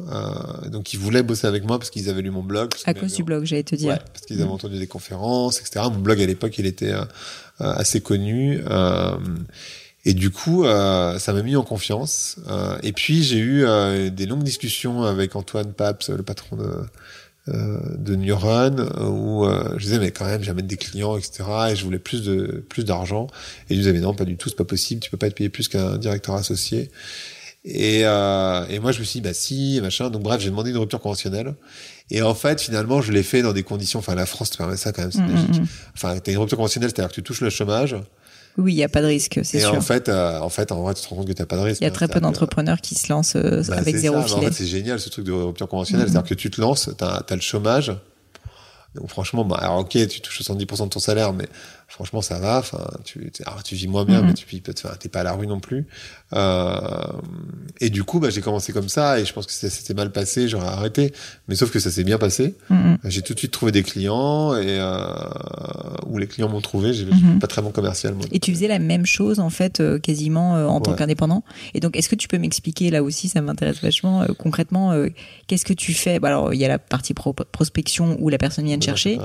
Donc ils voulaient bosser avec moi parce qu'ils avaient lu mon blog. À cause du blog, j'allais te dire. Ouais, parce qu'ils avaient entendu des conférences, etc. Mon blog à l'époque, il était assez connu. euh, et du coup, euh, ça m'a mis en confiance. Euh, et puis, j'ai eu euh, des longues discussions avec Antoine Paps, le patron de, euh, de New Run, où euh, je disais, mais quand même, j'amène des clients, etc. Et je voulais plus de plus d'argent. Et il disait, mais non, pas du tout, c'est pas possible. Tu peux pas être payé plus qu'un directeur associé. Et, euh, et moi, je me suis dit, bah si, machin. Donc bref, j'ai demandé une rupture conventionnelle. Et en fait, finalement, je l'ai fait dans des conditions. Enfin, la France te permet ça quand même, c'est Mm, magique. mm, mm. Enfin, t'as une rupture conventionnelle, c'est-à-dire que tu touches le chômage. Oui, il n'y a pas de risque, c'est Et sûr. en fait, euh, en fait, en vrai, tu te rends compte que t'as pas de risque. il y a hein. très peu d'entrepreneurs qui se lancent euh, bah, avec zéro ça. En fait, c'est génial ce truc de rupture conventionnelle. Mhm. C'est-à-dire que tu te lances, t'as as le chômage. Donc franchement, bah, alors ok, tu touches 70% de ton salaire, mais franchement, ça va. Enfin, tu, tu- alors, tu vis moins bien, Mhm. mais tu vis peut-être, enfin, t'es pas à la rue non plus. Euh, et du coup, bah, j'ai commencé comme ça, et je pense que ça s'était mal passé, j'aurais arrêté. Mais sauf que ça s'est bien passé. Mm, mm. J'ai tout de suite trouvé des clients, et euh, où les clients m'ont trouvé. J'ai Mhm. pas très bon commercial, moi. Et tu faisais la même chose en fait euh, quasiment euh, en tant qu'indépendant. Et donc est-ce que tu peux m'expliquer là aussi, ça m'intéresse vachement euh, concrètement, euh, qu'est-ce que tu fais? Bah, Alors il y a la partie pro- prospection où la personne vient te Ouais, chercher,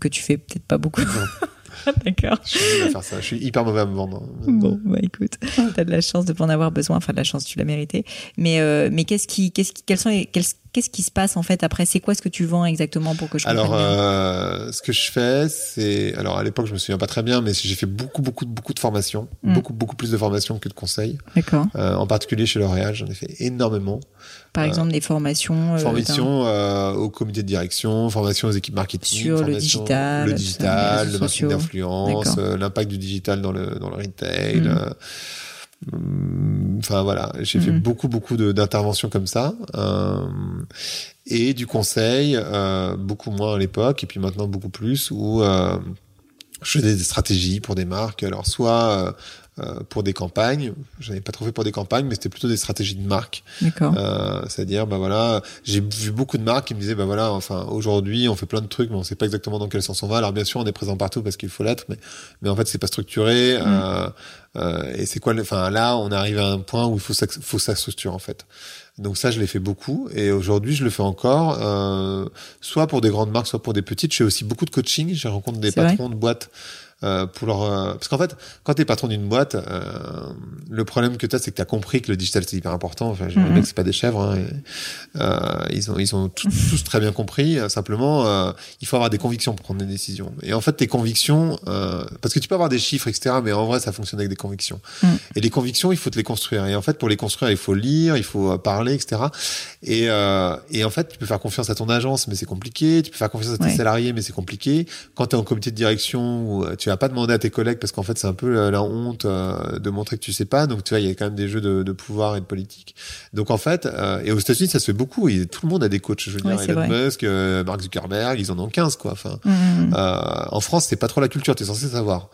que tu fais peut-être pas beaucoup. D'accord. Je suis à faire ça. Je suis hyper mauvais à me vendre. Bon, bah écoute, t'as de la chance de pas en avoir besoin. Enfin, de la chance, tu l'as mérité. Mais, euh, mais qu'est-ce qui, qu'est-ce qui, quels sont les, quels- qu'est-ce qui se passe en fait après? C'est quoi ce que tu vends exactement pour que je comprenne Alors, euh, ce que je fais, c'est, alors à l'époque, je me souviens pas très bien, mais j'ai fait beaucoup, beaucoup, beaucoup de formations, Mm. beaucoup, beaucoup plus de formations que de conseils. D'accord. Euh, en particulier chez L'Oréal, j'en ai fait énormément. Par exemple, des formations. euh, formation euh, au comité de direction, formation aux équipes marketing, Sur le digital, le digital, le marketing d'influence, euh, l'impact du digital dans le dans le retail. Mm. Hum, enfin voilà, j'ai fait Mhm. beaucoup beaucoup d'interventions comme ça. Euh, et du conseil, euh, beaucoup moins à l'époque, et puis maintenant beaucoup plus, où euh, je faisais des stratégies pour des marques. Alors soit euh, pour des campagnes, j'en ai pas trop fait pour des campagnes, mais c'était plutôt des stratégies de marque. D'accord. Euh, C'est-à-dire, bah voilà, j'ai vu beaucoup de marques qui me disaient, bah voilà, enfin aujourd'hui on fait plein de trucs, mais on sait pas exactement dans quel sens on va. Alors bien sûr, on est présent partout parce qu'il faut l'être, mais mais en fait c'est pas structuré. Euh, euh, et c'est quoi, enfin là, on arrive à un point où il faut faut ça structure en fait. Donc ça, je l'ai fait beaucoup, et aujourd'hui, je le fais encore, euh, soit pour des grandes marques, soit pour des petites. Je fais aussi beaucoup de coaching. Je rencontre des patrons de boîtes. Euh, pour leur euh, parce qu'en fait quand t'es patron d'une boîte euh, le problème que t'as c'est que t'as compris que le digital c'est hyper important. Enfin je- les Mhm. mecs c'est pas des chèvres hein, et, euh, ils ont ils ont tous, tous très bien compris. Simplement euh, il faut avoir des convictions pour prendre des décisions. Et en fait tes convictions euh, parce que tu peux avoir des chiffres etc mais en vrai ça fonctionne avec des convictions. Mhm. et les convictions il faut te les construire. Et en fait pour les construire il faut lire il faut parler etc et euh, et en fait tu peux faire confiance à ton agence mais c'est compliqué. Tu peux faire confiance à tes Ouais. salariés mais c'est compliqué. Quand tu es en comité de direction tu vas pas demander à tes collègues parce qu'en fait c'est un peu la, la honte euh, de montrer que tu sais pas. Donc tu vois il y a quand même des jeux de, de pouvoir et de politique. Donc en fait euh, et aux États-Unis ça se fait beaucoup. Et tout le monde a des coachs je veux Ouais, dire Elon vrai. Musk euh, Mark Zuckerberg ils en ont 15 quoi enfin. Mhm. euh, en France c'est pas trop la culture. Tu es censé savoir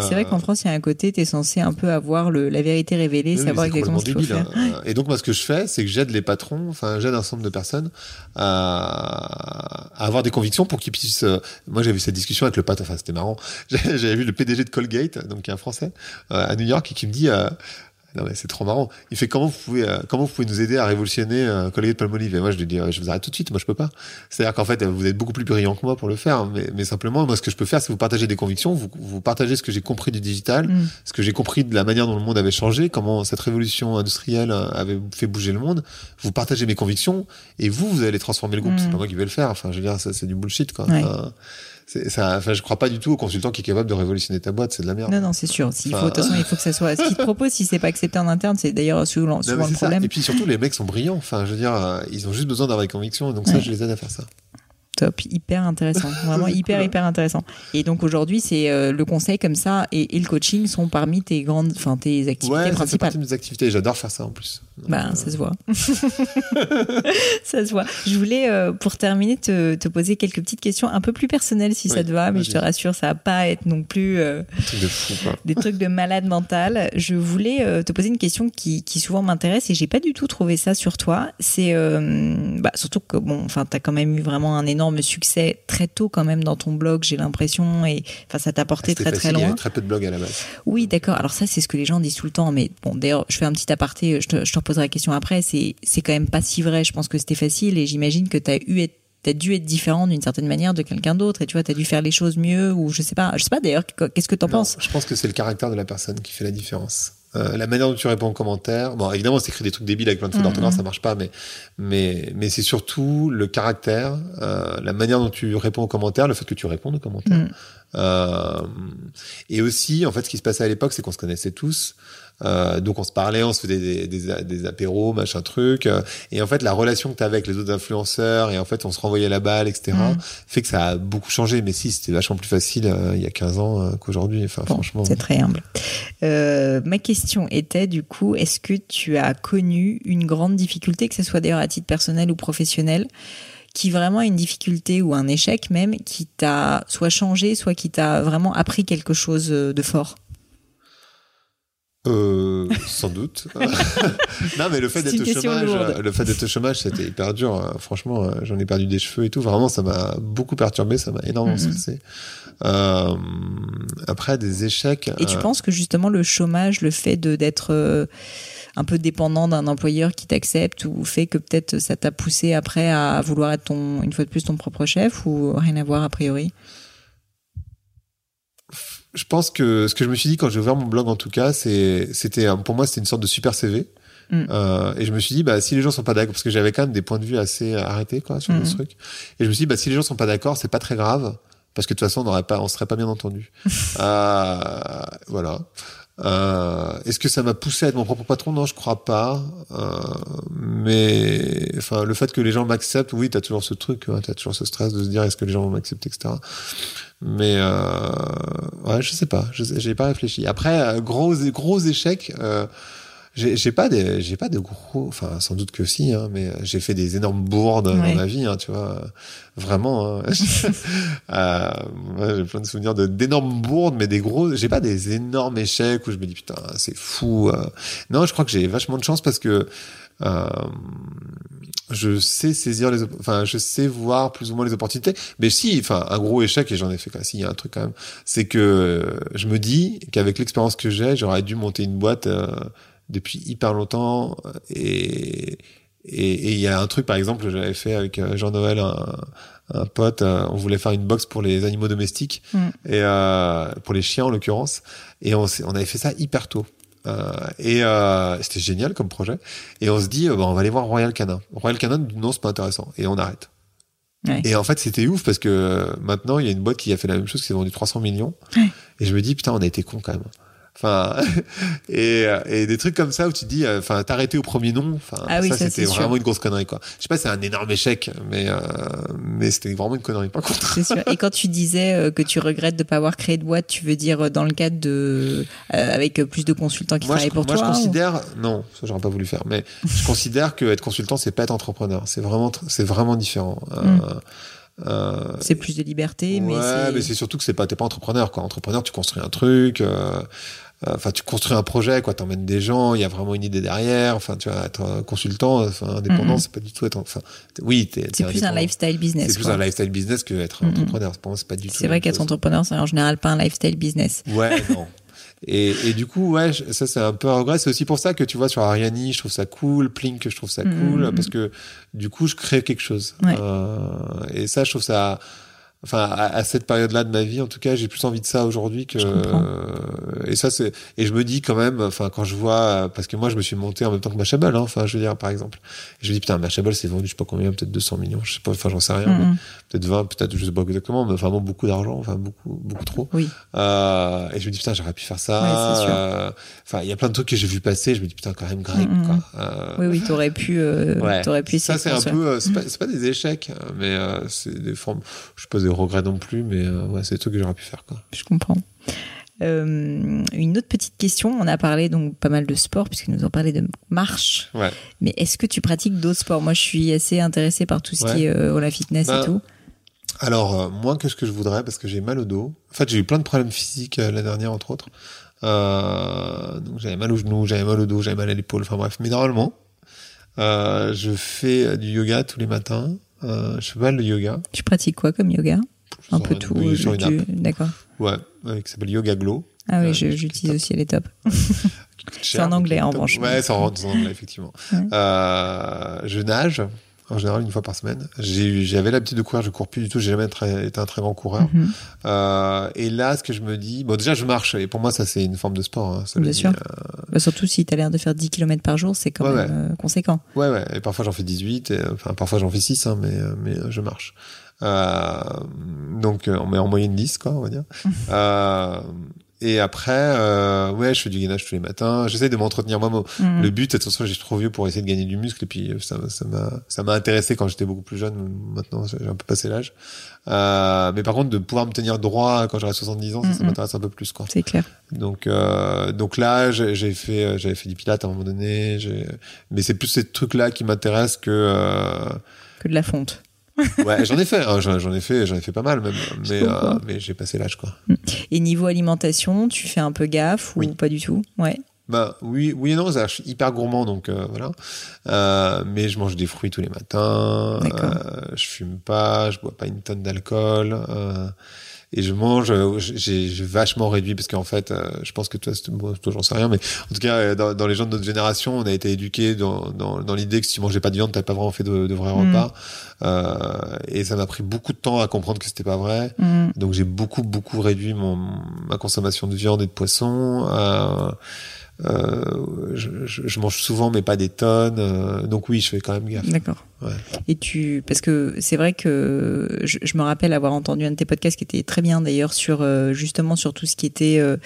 C'est vrai qu'en France, il y a un côté, t'es censé un peu avoir le, la vérité révélée, Oui, savoir exactement ce qu'il faut complètement faire. hein. Et donc moi ce que je fais, c'est que j'aide les patrons, enfin j'aide un nombre de personnes à, à avoir des convictions pour qu'ils puissent. euh, Moi j'avais eu cette discussion avec le patron, enfin c'était marrant. J'avais j'avais vu le PDG de Colgate, donc qui est un Français euh, à New York, et qui me dit. Euh, non mais c'est trop marrant. Il fait comment vous pouvez euh, comment vous pouvez nous aider à révolutionner euh, Colgate Palmolive Et moi je lui dis euh, je vous arrête tout de suite. Moi je peux pas. C'est-à-dire qu'en fait vous êtes beaucoup plus brillant que moi pour le faire. Mais, mais simplement moi ce que je peux faire c'est vous partager des convictions, vous, vous partagez ce que j'ai compris du digital, Mhm. ce que j'ai compris de la manière dont le monde avait changé, comment cette révolution industrielle euh, avait fait bouger le monde. Vous partagez mes convictions et vous, vous allez transformer le groupe. Mm. C'est pas moi qui vais le faire. Enfin, je veux dire, ça, c'est du bullshit, quoi. Ouais. Enfin, ça, enfin, je crois pas du tout au consultant qui est capable de révolutionner ta boîte. C'est de la merde. Non, non, c'est sûr. S'il faut, de toute façon, il faut que ça soit. Ce qu'ils te proposent, si c'est pas accepté en interne, c'est d'ailleurs souvent, Non, souvent mais le c'est ça. problème. Et puis surtout, les mecs sont brillants. Enfin, je veux dire, euh, ils ont juste besoin d'avoir des convictions. Donc ça, Ouais. je les aide à faire ça. Top, hyper intéressant, vraiment C'est hyper cool, hyper intéressant. Et donc aujourd'hui, c'est euh, le conseil comme ça et, et le coaching sont parmi tes grandes, enfin tes activités Ouais, principales. partie de mes activités. J'adore faire ça en plus. Ben, euh, ça se voit. ça se voit. Je voulais, euh, pour terminer, te, te poser quelques petites questions un peu plus personnelles, si ça te va, mais je te rassure, ça va pas être non plus euh, de fou, des trucs de malade mental. Je voulais te poser une question qui, qui souvent m'intéresse et j'ai pas du tout trouvé ça sur toi. C'est bah, surtout que bon, enfin, t'as quand même eu vraiment un énorme succès très tôt quand même dans ton blog, j'ai l'impression, et enfin, ça t'a porté C'était très facile, très Il y loin. avait très peu de blogs à la base. Oui, d'accord. Alors ça, c'est ce que les gens disent tout le temps. Mais bon, d'ailleurs, je fais un petit aparté. Je te, je te reposerai la question après. C'est, quand même pas si vrai. Je pense que c'était facile et j'imagine que t'as eu être T'as dû être différent d'une certaine manière de quelqu'un d'autre et tu vois t'as dû faire les choses mieux ou je sais pas je sais pas d'ailleurs qu'est-ce que t'en penses? Je pense que c'est le caractère de la personne qui fait la différence. Euh, la manière dont tu réponds aux commentaires. Bon, évidemment, c'est écrit des trucs débiles avec plein de fautes Mhm. d'orthographe, ça marche pas, mais mais mais c'est surtout le caractère, euh, la manière dont tu réponds aux commentaires, le fait que tu réponds aux commentaires. Mhm. Euh, et aussi, en fait, ce qui se passait à l'époque, c'est qu'on se connaissait tous. Euh, donc on se parlait, on se faisait des, des, des apéros, machin truc. et en fait, la relation que tu avec les autres influenceurs, et en fait, on se renvoyait la balle, etc., Mhm. fait que ça a beaucoup changé. Mais si, c'était vachement plus facile euh, il y a 15 ans euh, qu'aujourd'hui. Enfin, Bon, franchement. c'est très humble. Ma question était du coup, est-ce que tu as connu une grande difficulté, que ce soit d'ailleurs à titre personnel ou professionnel, qui vraiment est une difficulté ou un échec même, qui t'a soit changé, soit qui t'a vraiment appris quelque chose de fort Euh, sans doute. non, mais le fait C'est d'être une au question chômage, lourde. euh, le fait d'être au chômage, c'était hyper dur. hein. Franchement, euh, j'en ai perdu des cheveux et tout. Vraiment, ça m'a beaucoup perturbé, ça m'a énormément Mhm. stressé. Euh, après, des échecs. Et tu euh, penses que justement le chômage, le fait de d'être euh, un peu dépendant d'un employeur qui t'accepte ou fait que peut-être ça t'a poussé après à vouloir être ton une fois de plus ton propre chef ou rien à voir a priori? Je pense que ce que je me suis dit quand j'ai ouvert mon blog, en tout cas, c'était, pour moi, c'était une sorte de super CV. Mm. Euh, et je me suis dit, bah, si les gens sont pas d'accord, parce que j'avais quand même des points de vue assez arrêtés, quoi, sur Mhm. ce truc. Et je me suis dit, bah, si les gens sont pas d'accord, c'est pas très grave. Parce que de toute façon, on n'aurait pas, on serait pas bien entendu. euh, voilà. Euh, est-ce que ça m'a poussé à être mon propre patron? Non, je crois pas. Euh, mais enfin, le fait que les gens m'acceptent, oui, t'as toujours ce truc, tu t'as toujours ce stress de se dire est-ce que les gens vont m'accepter, etc. Mais euh, ouais, je sais pas, j'ai pas réfléchi. Après, euh, gros gros échec. Euh, j'ai pas des j'ai pas de gros enfin sans doute que si hein, mais j'ai fait des énormes bourdes Ouais. dans ma vie hein, tu vois vraiment hein. Euh, j'ai plein de souvenirs de d'énormes bourdes mais des gros j'ai pas des énormes échecs où je me dis putain c'est fou euh. non je crois que j'ai vachement de chance parce que euh, je sais saisir les enfin je sais voir plus ou moins les opportunités mais si enfin un gros échec et j'en ai fait quand si il y a un truc quand même c'est que euh, je me dis qu'avec l'expérience que j'ai j'aurais dû monter une boîte euh, depuis hyper longtemps euh, et et il y a un truc par exemple j'avais fait avec euh, Jean-Noël un, un pote euh, on voulait faire une box pour les animaux domestiques Mm. et euh, pour les chiens en l'occurrence et on, on avait fait ça hyper tôt euh, et euh, c'était génial comme projet et on se dit bah, on va aller voir Royal Canin Royal Canin non c'est pas intéressant et on arrête Ouais. et en fait c'était ouf parce que maintenant il y a une boîte qui a fait la même chose qui s'est vendu 300 millions Ouais. et je me dis putain on a été con quand même enfin et, euh, et des trucs comme ça où tu te dis euh, enfin t'arrêter au premier nom enfin Ah oui, ça, ça, c'était sûr. vraiment une grosse connerie quoi je sais pas c'est un énorme échec mais euh, mais c'était vraiment une connerie par contre C'est sûr. Et quand tu disais que tu regrettes de ne pas avoir créé de boîte, tu veux dire dans le cadre de euh, avec plus de consultants qui moi, je, travaillent pour moi, toi je ou- considère non ça j'aurais pas voulu faire mais je considère que être consultant c'est pas être entrepreneur c'est vraiment c'est vraiment différent Euh, Mm. euh, C'est plus de liberté, mais ouais, c'est. mais c'est surtout que c'est pas, t'es pas entrepreneur, quoi. Entrepreneur, tu construis un truc, euh, enfin, tu construis un projet, quoi. T'emmènes des gens, il y a vraiment une idée derrière. Enfin, tu vas être consultant, enfin, indépendant, Mhm. c'est pas du tout être, enfin, oui, C'est plus un lifestyle business. C'est plus un lifestyle business que être Mhm. entrepreneur. C'est pas du tout. C'est vrai qu'être entrepreneur, c'est en général pas un lifestyle business. Ouais, non. Et, et du coup, ouais, ça c'est un peu un regret. C'est aussi pour ça que tu vois sur Ariani, je trouve ça cool, Plink, je trouve ça Mhm. cool, parce que du coup, je crée quelque chose. Ouais. Euh, et ça, je trouve ça. Enfin, à, à cette période-là de ma vie, en tout cas, j'ai plus envie de ça aujourd'hui que. Je euh, et ça, c'est. Et je me dis quand même, enfin, quand je vois, parce que moi, je me suis monté en même temps que Mashable, hein, enfin, je veux dire, par exemple. Et je me dis putain, Mashable, c'est vendu, je sais pas combien, peut-être 200 millions, je sais pas, enfin, j'en sais rien, mais Mhm. Peut-être 20, peut-être, je sais pas exactement, mais vraiment beaucoup d'argent, enfin, beaucoup, beaucoup trop. Oui. Euh, et je me dis putain j'aurais pu faire ça. Ouais. Euh, Enfin il y a plein de trucs que j'ai vu passer. Je me dis putain quand même Greg Mhm. quoi. Euh, Oui, oui, t'aurais pu, euh, ouais. t'aurais pu ça c'est un peu c'est pas des échecs mais euh, c'est des formes. Je pas des regrets non plus mais ouais c'est des trucs que j'aurais pu faire quoi. Je comprends. Euh, une autre petite question. On a parlé donc pas mal de sport puisque nous en parlait de marche. Ouais. Mais est-ce que tu pratiques d'autres sports? Moi, je suis assez intéressée par tout ce Ouais. qui est euh, la fitness et tout. Alors euh, moins que ce que je voudrais parce que j'ai mal au dos. En fait j'ai eu plein de problèmes physiques euh, l'année dernière entre autres. Euh, donc j'avais mal au genou, j'avais mal au dos, j'avais mal à l'épaule. Enfin bref mais normalement euh, je fais du yoga tous les matins. Je fais pas le yoga. Tu pratiques quoi comme yoga? Un peu tout. oui, sur une du- app. D'accord. Ouais, ouais, qui s'appelle Yoga Glow. Ah oui, j'utilise est aussi les tops. C'est en anglais, en revanche. Ouais, c'est en, anglais, effectivement. Ouais. Je nage, en général, une fois par semaine. J'avais l'habitude de courir, je cours plus du tout, j'ai jamais très- été un très grand coureur. Mhm. Euh, et là, ce que je me dis, bon, déjà, je marche, et pour moi, ça, c'est une forme de sport. Hein, ça, Bien sûr. dis, Bah, surtout si tu as l'air de faire 10 km par jour, c'est quand Ouais, même euh, conséquent. euh, ouais, ouais, et parfois, j'en fais 18, et, euh, enfin, parfois, j'en fais 6, hein, mais, euh, mais euh, je marche. Euh, donc, euh, on met en moyenne 10, quoi, on va dire. euh, et après, euh, ouais, je fais du gainage tous les matins. J'essaie de m'entretenir moi. Mhm. Le but, attention, j'ai trop vieux pour essayer de gagner du muscle. Et puis, ça, ça m'a, ça m'a intéressé quand j'étais beaucoup plus jeune. Maintenant, j'ai un peu passé l'âge. Euh, mais par contre, de pouvoir me tenir droit quand j'aurai 70 ans, ça, ça m'intéresse un peu plus, quoi. C'est clair. Donc, euh, donc là, j'ai fait, euh, j'avais fait du pilates à un moment donné. Mais c'est plus ces trucs-là qui m'intéressent que. Euh... Que de la fonte. Ouais, j'en ai fait, hein, j'en ai fait, j'en ai fait pas mal même. Mais, euh, mais j'ai passé l'âge, quoi. Et niveau alimentation, tu fais un peu gaffe ou Oui. pas du tout? Ouais. Bah oui, oui et non, suis hyper gourmand donc euh, voilà. Euh, mais je mange des fruits tous les matins. Je fume pas, je bois pas une tonne d'alcool. Et je mange, euh, j'ai vachement réduit parce qu'en fait, euh, je pense que toi, bon, toi j'en sais rien, mais en tout cas, euh, dans, dans les gens de notre génération, on a été éduqués dans, dans, dans l'idée que si tu mangeais pas de viande, t'avais pas vraiment fait de, de vrais Mm. repas. Euh, et ça m'a pris beaucoup de temps à comprendre que c'était pas vrai. Mhm. Donc j'ai beaucoup beaucoup réduit mon ma consommation de viande et de poisson. Euh, je, je, je mange souvent mais pas des tonnes. Euh, donc oui, je fais quand même gaffe. D'accord. Ouais. Et tu, parce que c'est vrai que je, je me rappelle avoir entendu un de tes podcasts qui était très bien d'ailleurs sur euh, justement sur tout ce qui était euh,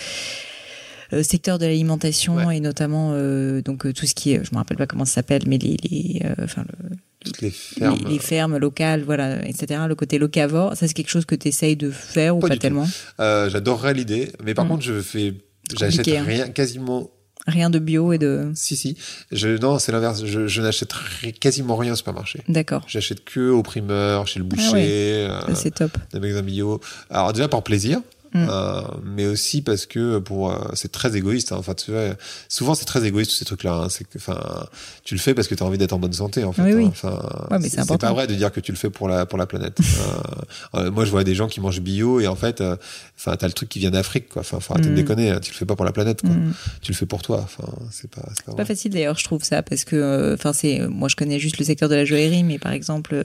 euh, secteur de l'alimentation Ouais. et notamment euh, donc euh, tout ce qui est, je me rappelle pas comment ça s'appelle, mais les, les euh, enfin le- Toutes les fermes. les, les fermes locales, voilà, etc. Le côté locavore, ça c'est quelque chose que tu essayes de faire ou Pas tellement? Euh, J'adorerais l'idée, mais par Mm. contre je fais, j'achète hein. rien, quasiment Rien de bio et de. Si si. Je, non, c'est l'inverse. Je, je n'achète quasiment rien au supermarché. D'accord. J'achète que au primeur, chez le boucher. Ah ouais. euh, c'est top. Des magasins bio. Alors déjà par plaisir. Mm. Euh, mais aussi parce que pour euh, c'est très égoïste hein. enfin tu vois souvent c'est très égoïste tous ces trucs là hein. c'est que enfin tu le fais parce que tu as envie d'être en bonne santé en fait oui, oui. Hein. enfin ouais, c'est pas vrai de dire que tu le fais pour la pour la planète euh, moi je vois des gens qui mangent bio et en fait enfin t'as le truc qui vient d'Afrique quoi enfin faut arrêter mm. de déconner hein. tu le fais pas pour la planète quoi mm. tu le fais pour toi enfin c'est pas c'est pas, pas facile d'ailleurs je trouve ça parce que enfin c'est moi je connais juste le secteur de la joaillerie mais par exemple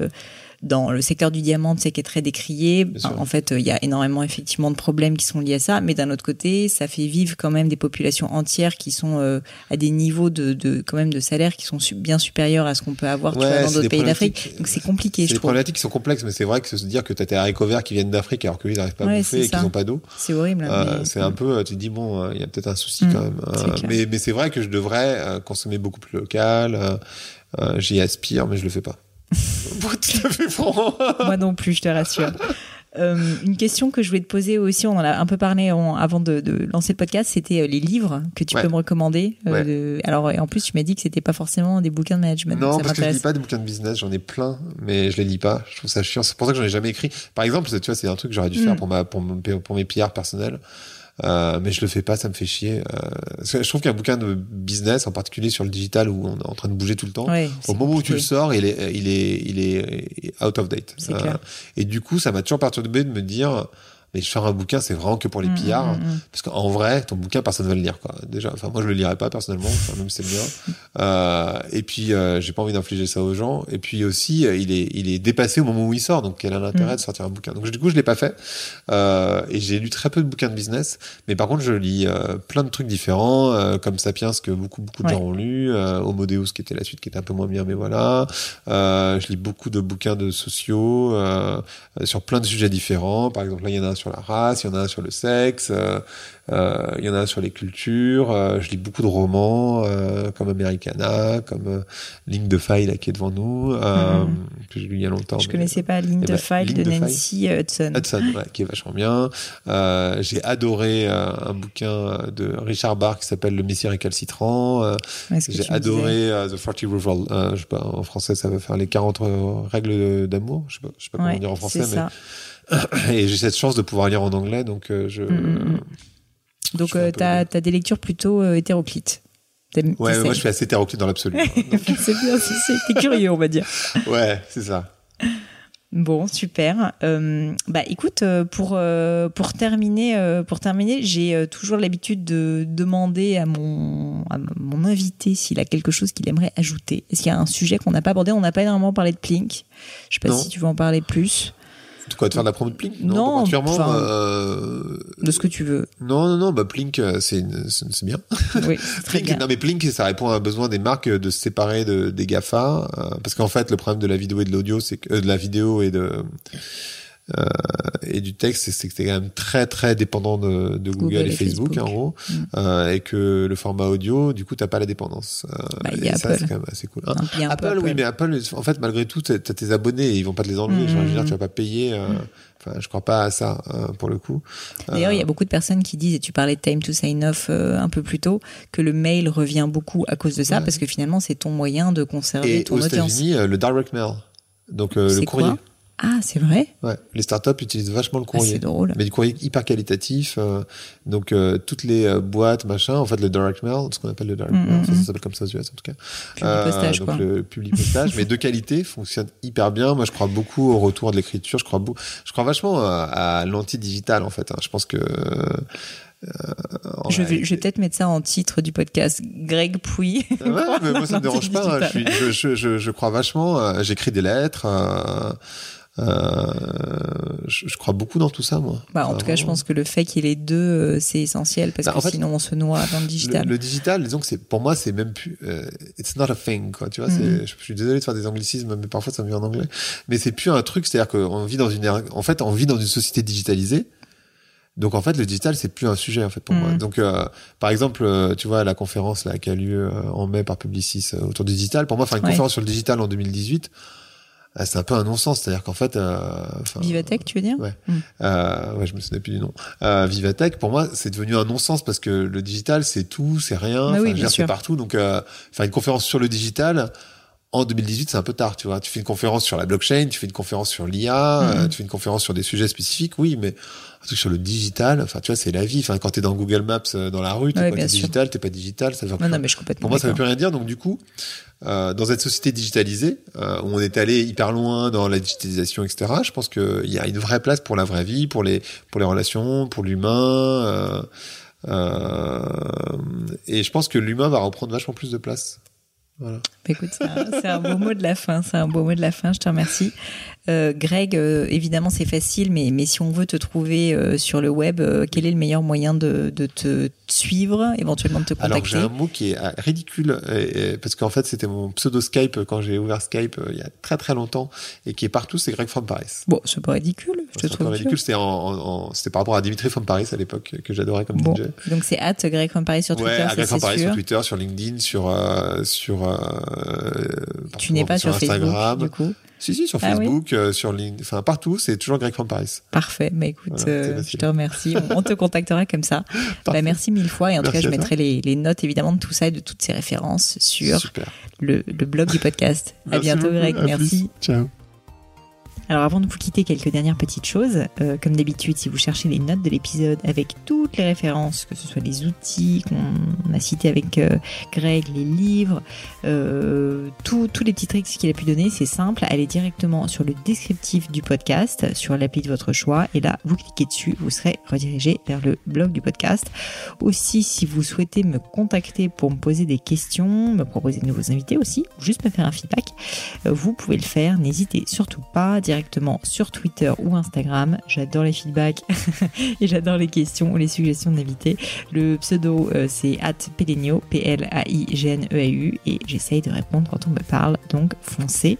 dans le secteur du diamant, tu sais, qui est très décrié. En fait, il y a énormément effectivement de problèmes qui sont liés à ça, mais d'un autre côté, ça fait vivre quand même des populations entières qui sont euh, à des niveaux de, de, quand même de salaire qui sont su bien supérieurs à ce qu'on peut avoir ouais, tu vois, dans d'autres pays d'Afrique. Donc c'est compliqué. C'est des problématiques qui sont complexes, mais c'est vrai que se dire que tu as tes haricots verts qui viennent d'Afrique alors qu'ils n'arrivent pas ouais, à bouffer et qu'ils n'ont pas d'eau. C'est horrible. Euh, c'est un peu, tu te dis bon, il y a peut-être un souci mmh, quand même. Euh, mais mais c'est vrai que je devrais euh, consommer beaucoup plus local. Euh, J'y aspire, mais je le fais pas. Tout à fait franc. Moi non plus, je te rassure. Euh, une question que je voulais te poser aussi, on en a un peu parlé en, avant de, de, lancer le podcast, c'était euh, les livres que tu ouais. peux me recommander. Euh, ouais. de... Alors, en plus, tu m'as dit que c'était pas forcément des bouquins de management. Non, parce que je lis pas des bouquins de business, j'en ai plein, mais je les lis pas. Je trouve ça chiant. C'est pour ça que j'en ai jamais écrit. Par exemple, tu vois, c'est un truc que j'aurais dû faire Mm. pour ma pour, mon- pour mes PR personnels. Euh, mais je le fais pas, ça me fait chier. Euh, je trouve qu'un bouquin de business, en particulier sur le digital où on est en train de bouger tout le temps, au moment où tu le sors, il est, il est, il est out of date. Clair. et du coup, ça m'a toujours perturbé de me dire, mais faire un bouquin, c'est vraiment que pour les Mm, pillards. mm, mm. Parce qu'en vrai, ton bouquin, personne ne va le lire, quoi. Déjà, enfin, moi, je le lirai pas personnellement, enfin, même si c'est le mien. Euh, et puis, euh, j'ai pas envie d'infliger ça aux gens. Et puis aussi, euh, il est, il est dépassé au moment où il sort. Donc, quel est l'intérêt de sortir un bouquin? Donc, du coup, je l'ai pas fait. Euh, et j'ai lu très peu de bouquins de business. Mais par contre, je lis euh, plein de trucs différents, comme Sapiens, que beaucoup, beaucoup de Ouais. gens ont lu, Homo Deus, qui était la suite, qui était un peu moins bien, mais voilà. Je lis beaucoup de bouquins de sociaux, sur plein de sujets différents. Par exemple, là, il y en a un sur la race, il y en a un sur le sexe, euh, euh, il y en a un sur les cultures. euh, je lis beaucoup de romans, comme Americana, comme Ligne de faille, là, qui est devant nous, Mhm. que j'ai lu il y a longtemps. Je mais- connaissais pas Ligne Eh de ben, File Ligne de. Nancy Hudson. Hudson, ouais, qui est vachement bien. J'ai adoré un bouquin de Richard Barr qui s'appelle Le Messie récalcitrant. Ouais, j'ai adoré The 40 Rules, je sais pas, en français ça veut faire les 40 règles d'amour. Je sais pas, je sais pas Ouais, comment dire en français, mais ça. et j'ai cette chance de pouvoir lire en anglais, donc euh, je. Mm, mm, Donc, je fais un euh, as des lectures plutôt euh, hétéroclites. Ouais, moi je suis assez hétéroclite dans l'absolu. c'est bien, c'est- curieux, on va dire. ouais, c'est ça. Bon, super. Euh, bah, écoute, pour euh, pour terminer, pour terminer, j'ai toujours l'habitude de demander à mon à mon invité s'il a quelque chose qu'il aimerait ajouter. Est-ce qu'il y a un sujet qu'on n'a pas abordé? On n'a pas énormément parlé de Plink. Je sais pas Non. si tu veux en parler plus De quoi de faire de la promo de Plink Non, pas enfin- euh, de ce que tu veux. Non, non, non, bah Plink, euh, c'est c'est bien. Oui, Plink, bien. non mais Plink, ça répond à un besoin des marques de se séparer de, des Gafa, euh, parce qu'en fait le problème de la vidéo et de l'audio, c'est que euh, de la vidéo et de euh, et du texte, c'est- que t'es quand même très très dépendant de, de Google, Google et et Facebook, Facebook. en gros, Mm. euh, et que le format audio, du coup, t'as pas la dépendance. Euh, Bah, et ça, Apple. c'est quand même assez cool. Hein, Apple, oui, mais Apple, en fait, malgré tout, t'as tes abonnés, et ils vont pas te les enlever. Mm. Je veux dire, tu vas pas payer. euh, Enfin, je crois pas à ça euh, pour le coup. D'ailleurs, il y a beaucoup de personnes qui disent, et tu parlais de Time to Sign Off euh, un peu plus tôt, que le mail revient beaucoup à cause de ça, Ouais. parce que finalement, c'est ton moyen de conserver et ton aux audience. États-Unis, le direct mail, donc le courrier. Ah, c'est vrai? Ouais, les startups utilisent vachement le Ah, courrier. C'est drôle. mais du courrier hyper qualitatif. euh, donc euh, toutes les euh, boîtes, machin, en fait le direct mail, ce qu'on appelle le direct Mm, mail, mm, ça, mm. ça s'appelle comme ça aux US en tout cas. Puis du postage, donc quoi. le public postage, mais de qualité, fonctionne hyper bien. Moi, je crois beaucoup au retour de l'écriture. Je crois beaucoup, je crois vachement à, à l'anti-digital en fait. hein. Je pense que euh, Je vais, peut-être mettre ça en titre du podcast. Greg Pouy. Ouais, mais moi ça me dérange pas. hein. Je, suis- je, je, je, je crois vachement. J'écris des lettres. euh, je, je crois beaucoup dans tout ça, moi. Bah, en tout cas, je pense que le fait qu'il y ait les deux, euh, c'est essentiel parce Bah, que fait, sinon on se noie dans le digital. Le, le digital, disons que c'est pour moi, c'est même plus. euh, it's not a thing, quoi. Tu vois, c'est. Je, je suis désolé de faire des anglicismes, mais parfois ça me vient en anglais. Mais c'est plus un truc, c'est-à-dire qu'on vit dans une. En fait, on vit dans une société digitalisée. Donc en fait, le digital, c'est plus un sujet en fait pour moi. Donc euh, par exemple, euh, tu vois la conférence là qui a lieu euh, en mai par Publicis euh, autour du digital. Pour moi, faire une Ouais. conférence sur le digital en 2018. Ah, c'est un peu un non-sens. C'est-à-dire qu'en fait, euh, Vivatech, tu veux dire? Ouais. Mm. Euh, ouais, je me souviens plus du nom. Euh, Vivatech, pour moi, c'est devenu un non-sens parce que le digital, c'est tout, c'est rien. Bah oui, c'est partout. Donc, euh, faire une conférence sur le digital en 2018, c'est un peu tard, tu vois. Tu fais une conférence sur la blockchain, tu fais une conférence sur l'IA, mm-hmm. tu fais une conférence sur des sujets spécifiques, oui, mais sur le digital, enfin, tu vois, c'est la vie. Enfin, quand t'es dans Google Maps dans la rue, t'es pas digital, t'es pas digital, ça veut non, non, mais je complètement Pour moi, ça veut plus rien dire. Donc, du coup, euh, dans cette société digitalisée, euh, où on est allé hyper loin dans la digitalisation, etc., je pense qu'il y a une vraie place pour la vraie vie, pour les, pour les relations, pour l'humain. Euh, euh et je pense que l'humain va reprendre vachement plus de place. Voilà. Bah, écoute, c'est un, beau mot de la fin. C'est un beau mot de la fin. Je te remercie. Euh, Greg, euh, évidemment, c'est facile, mais, mais si on veut te trouver euh, sur le web, quel est le meilleur moyen de, de te suivre, éventuellement de te contacter Alors, j'ai un mot qui est ridicule, parce qu'en fait, c'était mon pseudo Skype quand j'ai ouvert Skype il y a très très longtemps, et qui est partout, c'est Greg from Paris. Bon, c'est pas ridicule, je te trouve. ridicule, c'était en, en, c'était par rapport à Dimitri from Paris à l'époque, que j'adorais comme bon. DJ. Donc, c'est at Greg from Paris sur Twitter, ouais, Greg from Paris sur Twitter, sur LinkedIn, sur, sur, tu n'es pas sur, Instagram. Facebook, du coup si, si, sur ah Facebook, euh, sur LinkedIn, enfin partout, c'est toujours Greg from Paris. Parfait. Mais écoute, euh, je te remercie. On te contactera comme ça. bah, merci mille fois. Et en tout cas, je mettrai les, les, notes évidemment de tout ça et de toutes ces références sur le, le, blog du podcast. à bientôt, Greg. merci. Ciao. Alors avant de vous quitter, quelques dernières petites choses. Euh, comme d'habitude, si vous cherchez les notes de l'épisode avec toutes les références, que ce soit les outils qu'on a cités avec euh, Greg, les livres, euh, tous les petits tricks qu'il a pu donner, c'est simple. Allez directement sur le descriptif du podcast, sur l'appli de votre choix, et là, vous cliquez dessus, vous serez redirigé vers le blog du podcast. Aussi, si vous souhaitez me contacter pour me poser des questions, me proposer de nouveaux invités aussi, ou juste me faire un feedback, vous pouvez le faire. N'hésitez surtout pas directement sur Twitter ou Instagram. J'adore les feedbacks et j'adore les questions ou les suggestions d'invités. Le pseudo, euh, c'est Pelenio, P-L-A-I-G-N-E-A-U, et j'essaye de répondre quand on me parle, donc foncez.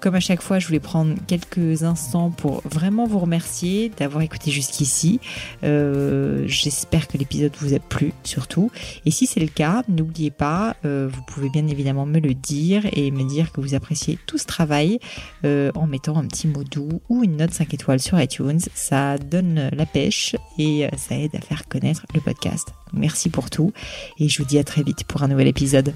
Comme à chaque fois, je voulais prendre quelques instants pour vraiment vous remercier d'avoir écouté jusqu'ici. Euh, j'espère que l'épisode vous a plu, surtout. Et si c'est le cas, n'oubliez pas, euh, vous pouvez bien évidemment me le dire et me dire que vous appréciez tout ce travail euh, en mettant un petit mot doux ou une note 5 étoiles sur iTunes. Ça donne la pêche et ça aide à faire connaître le podcast. Merci pour tout et je vous dis à très vite pour un nouvel épisode.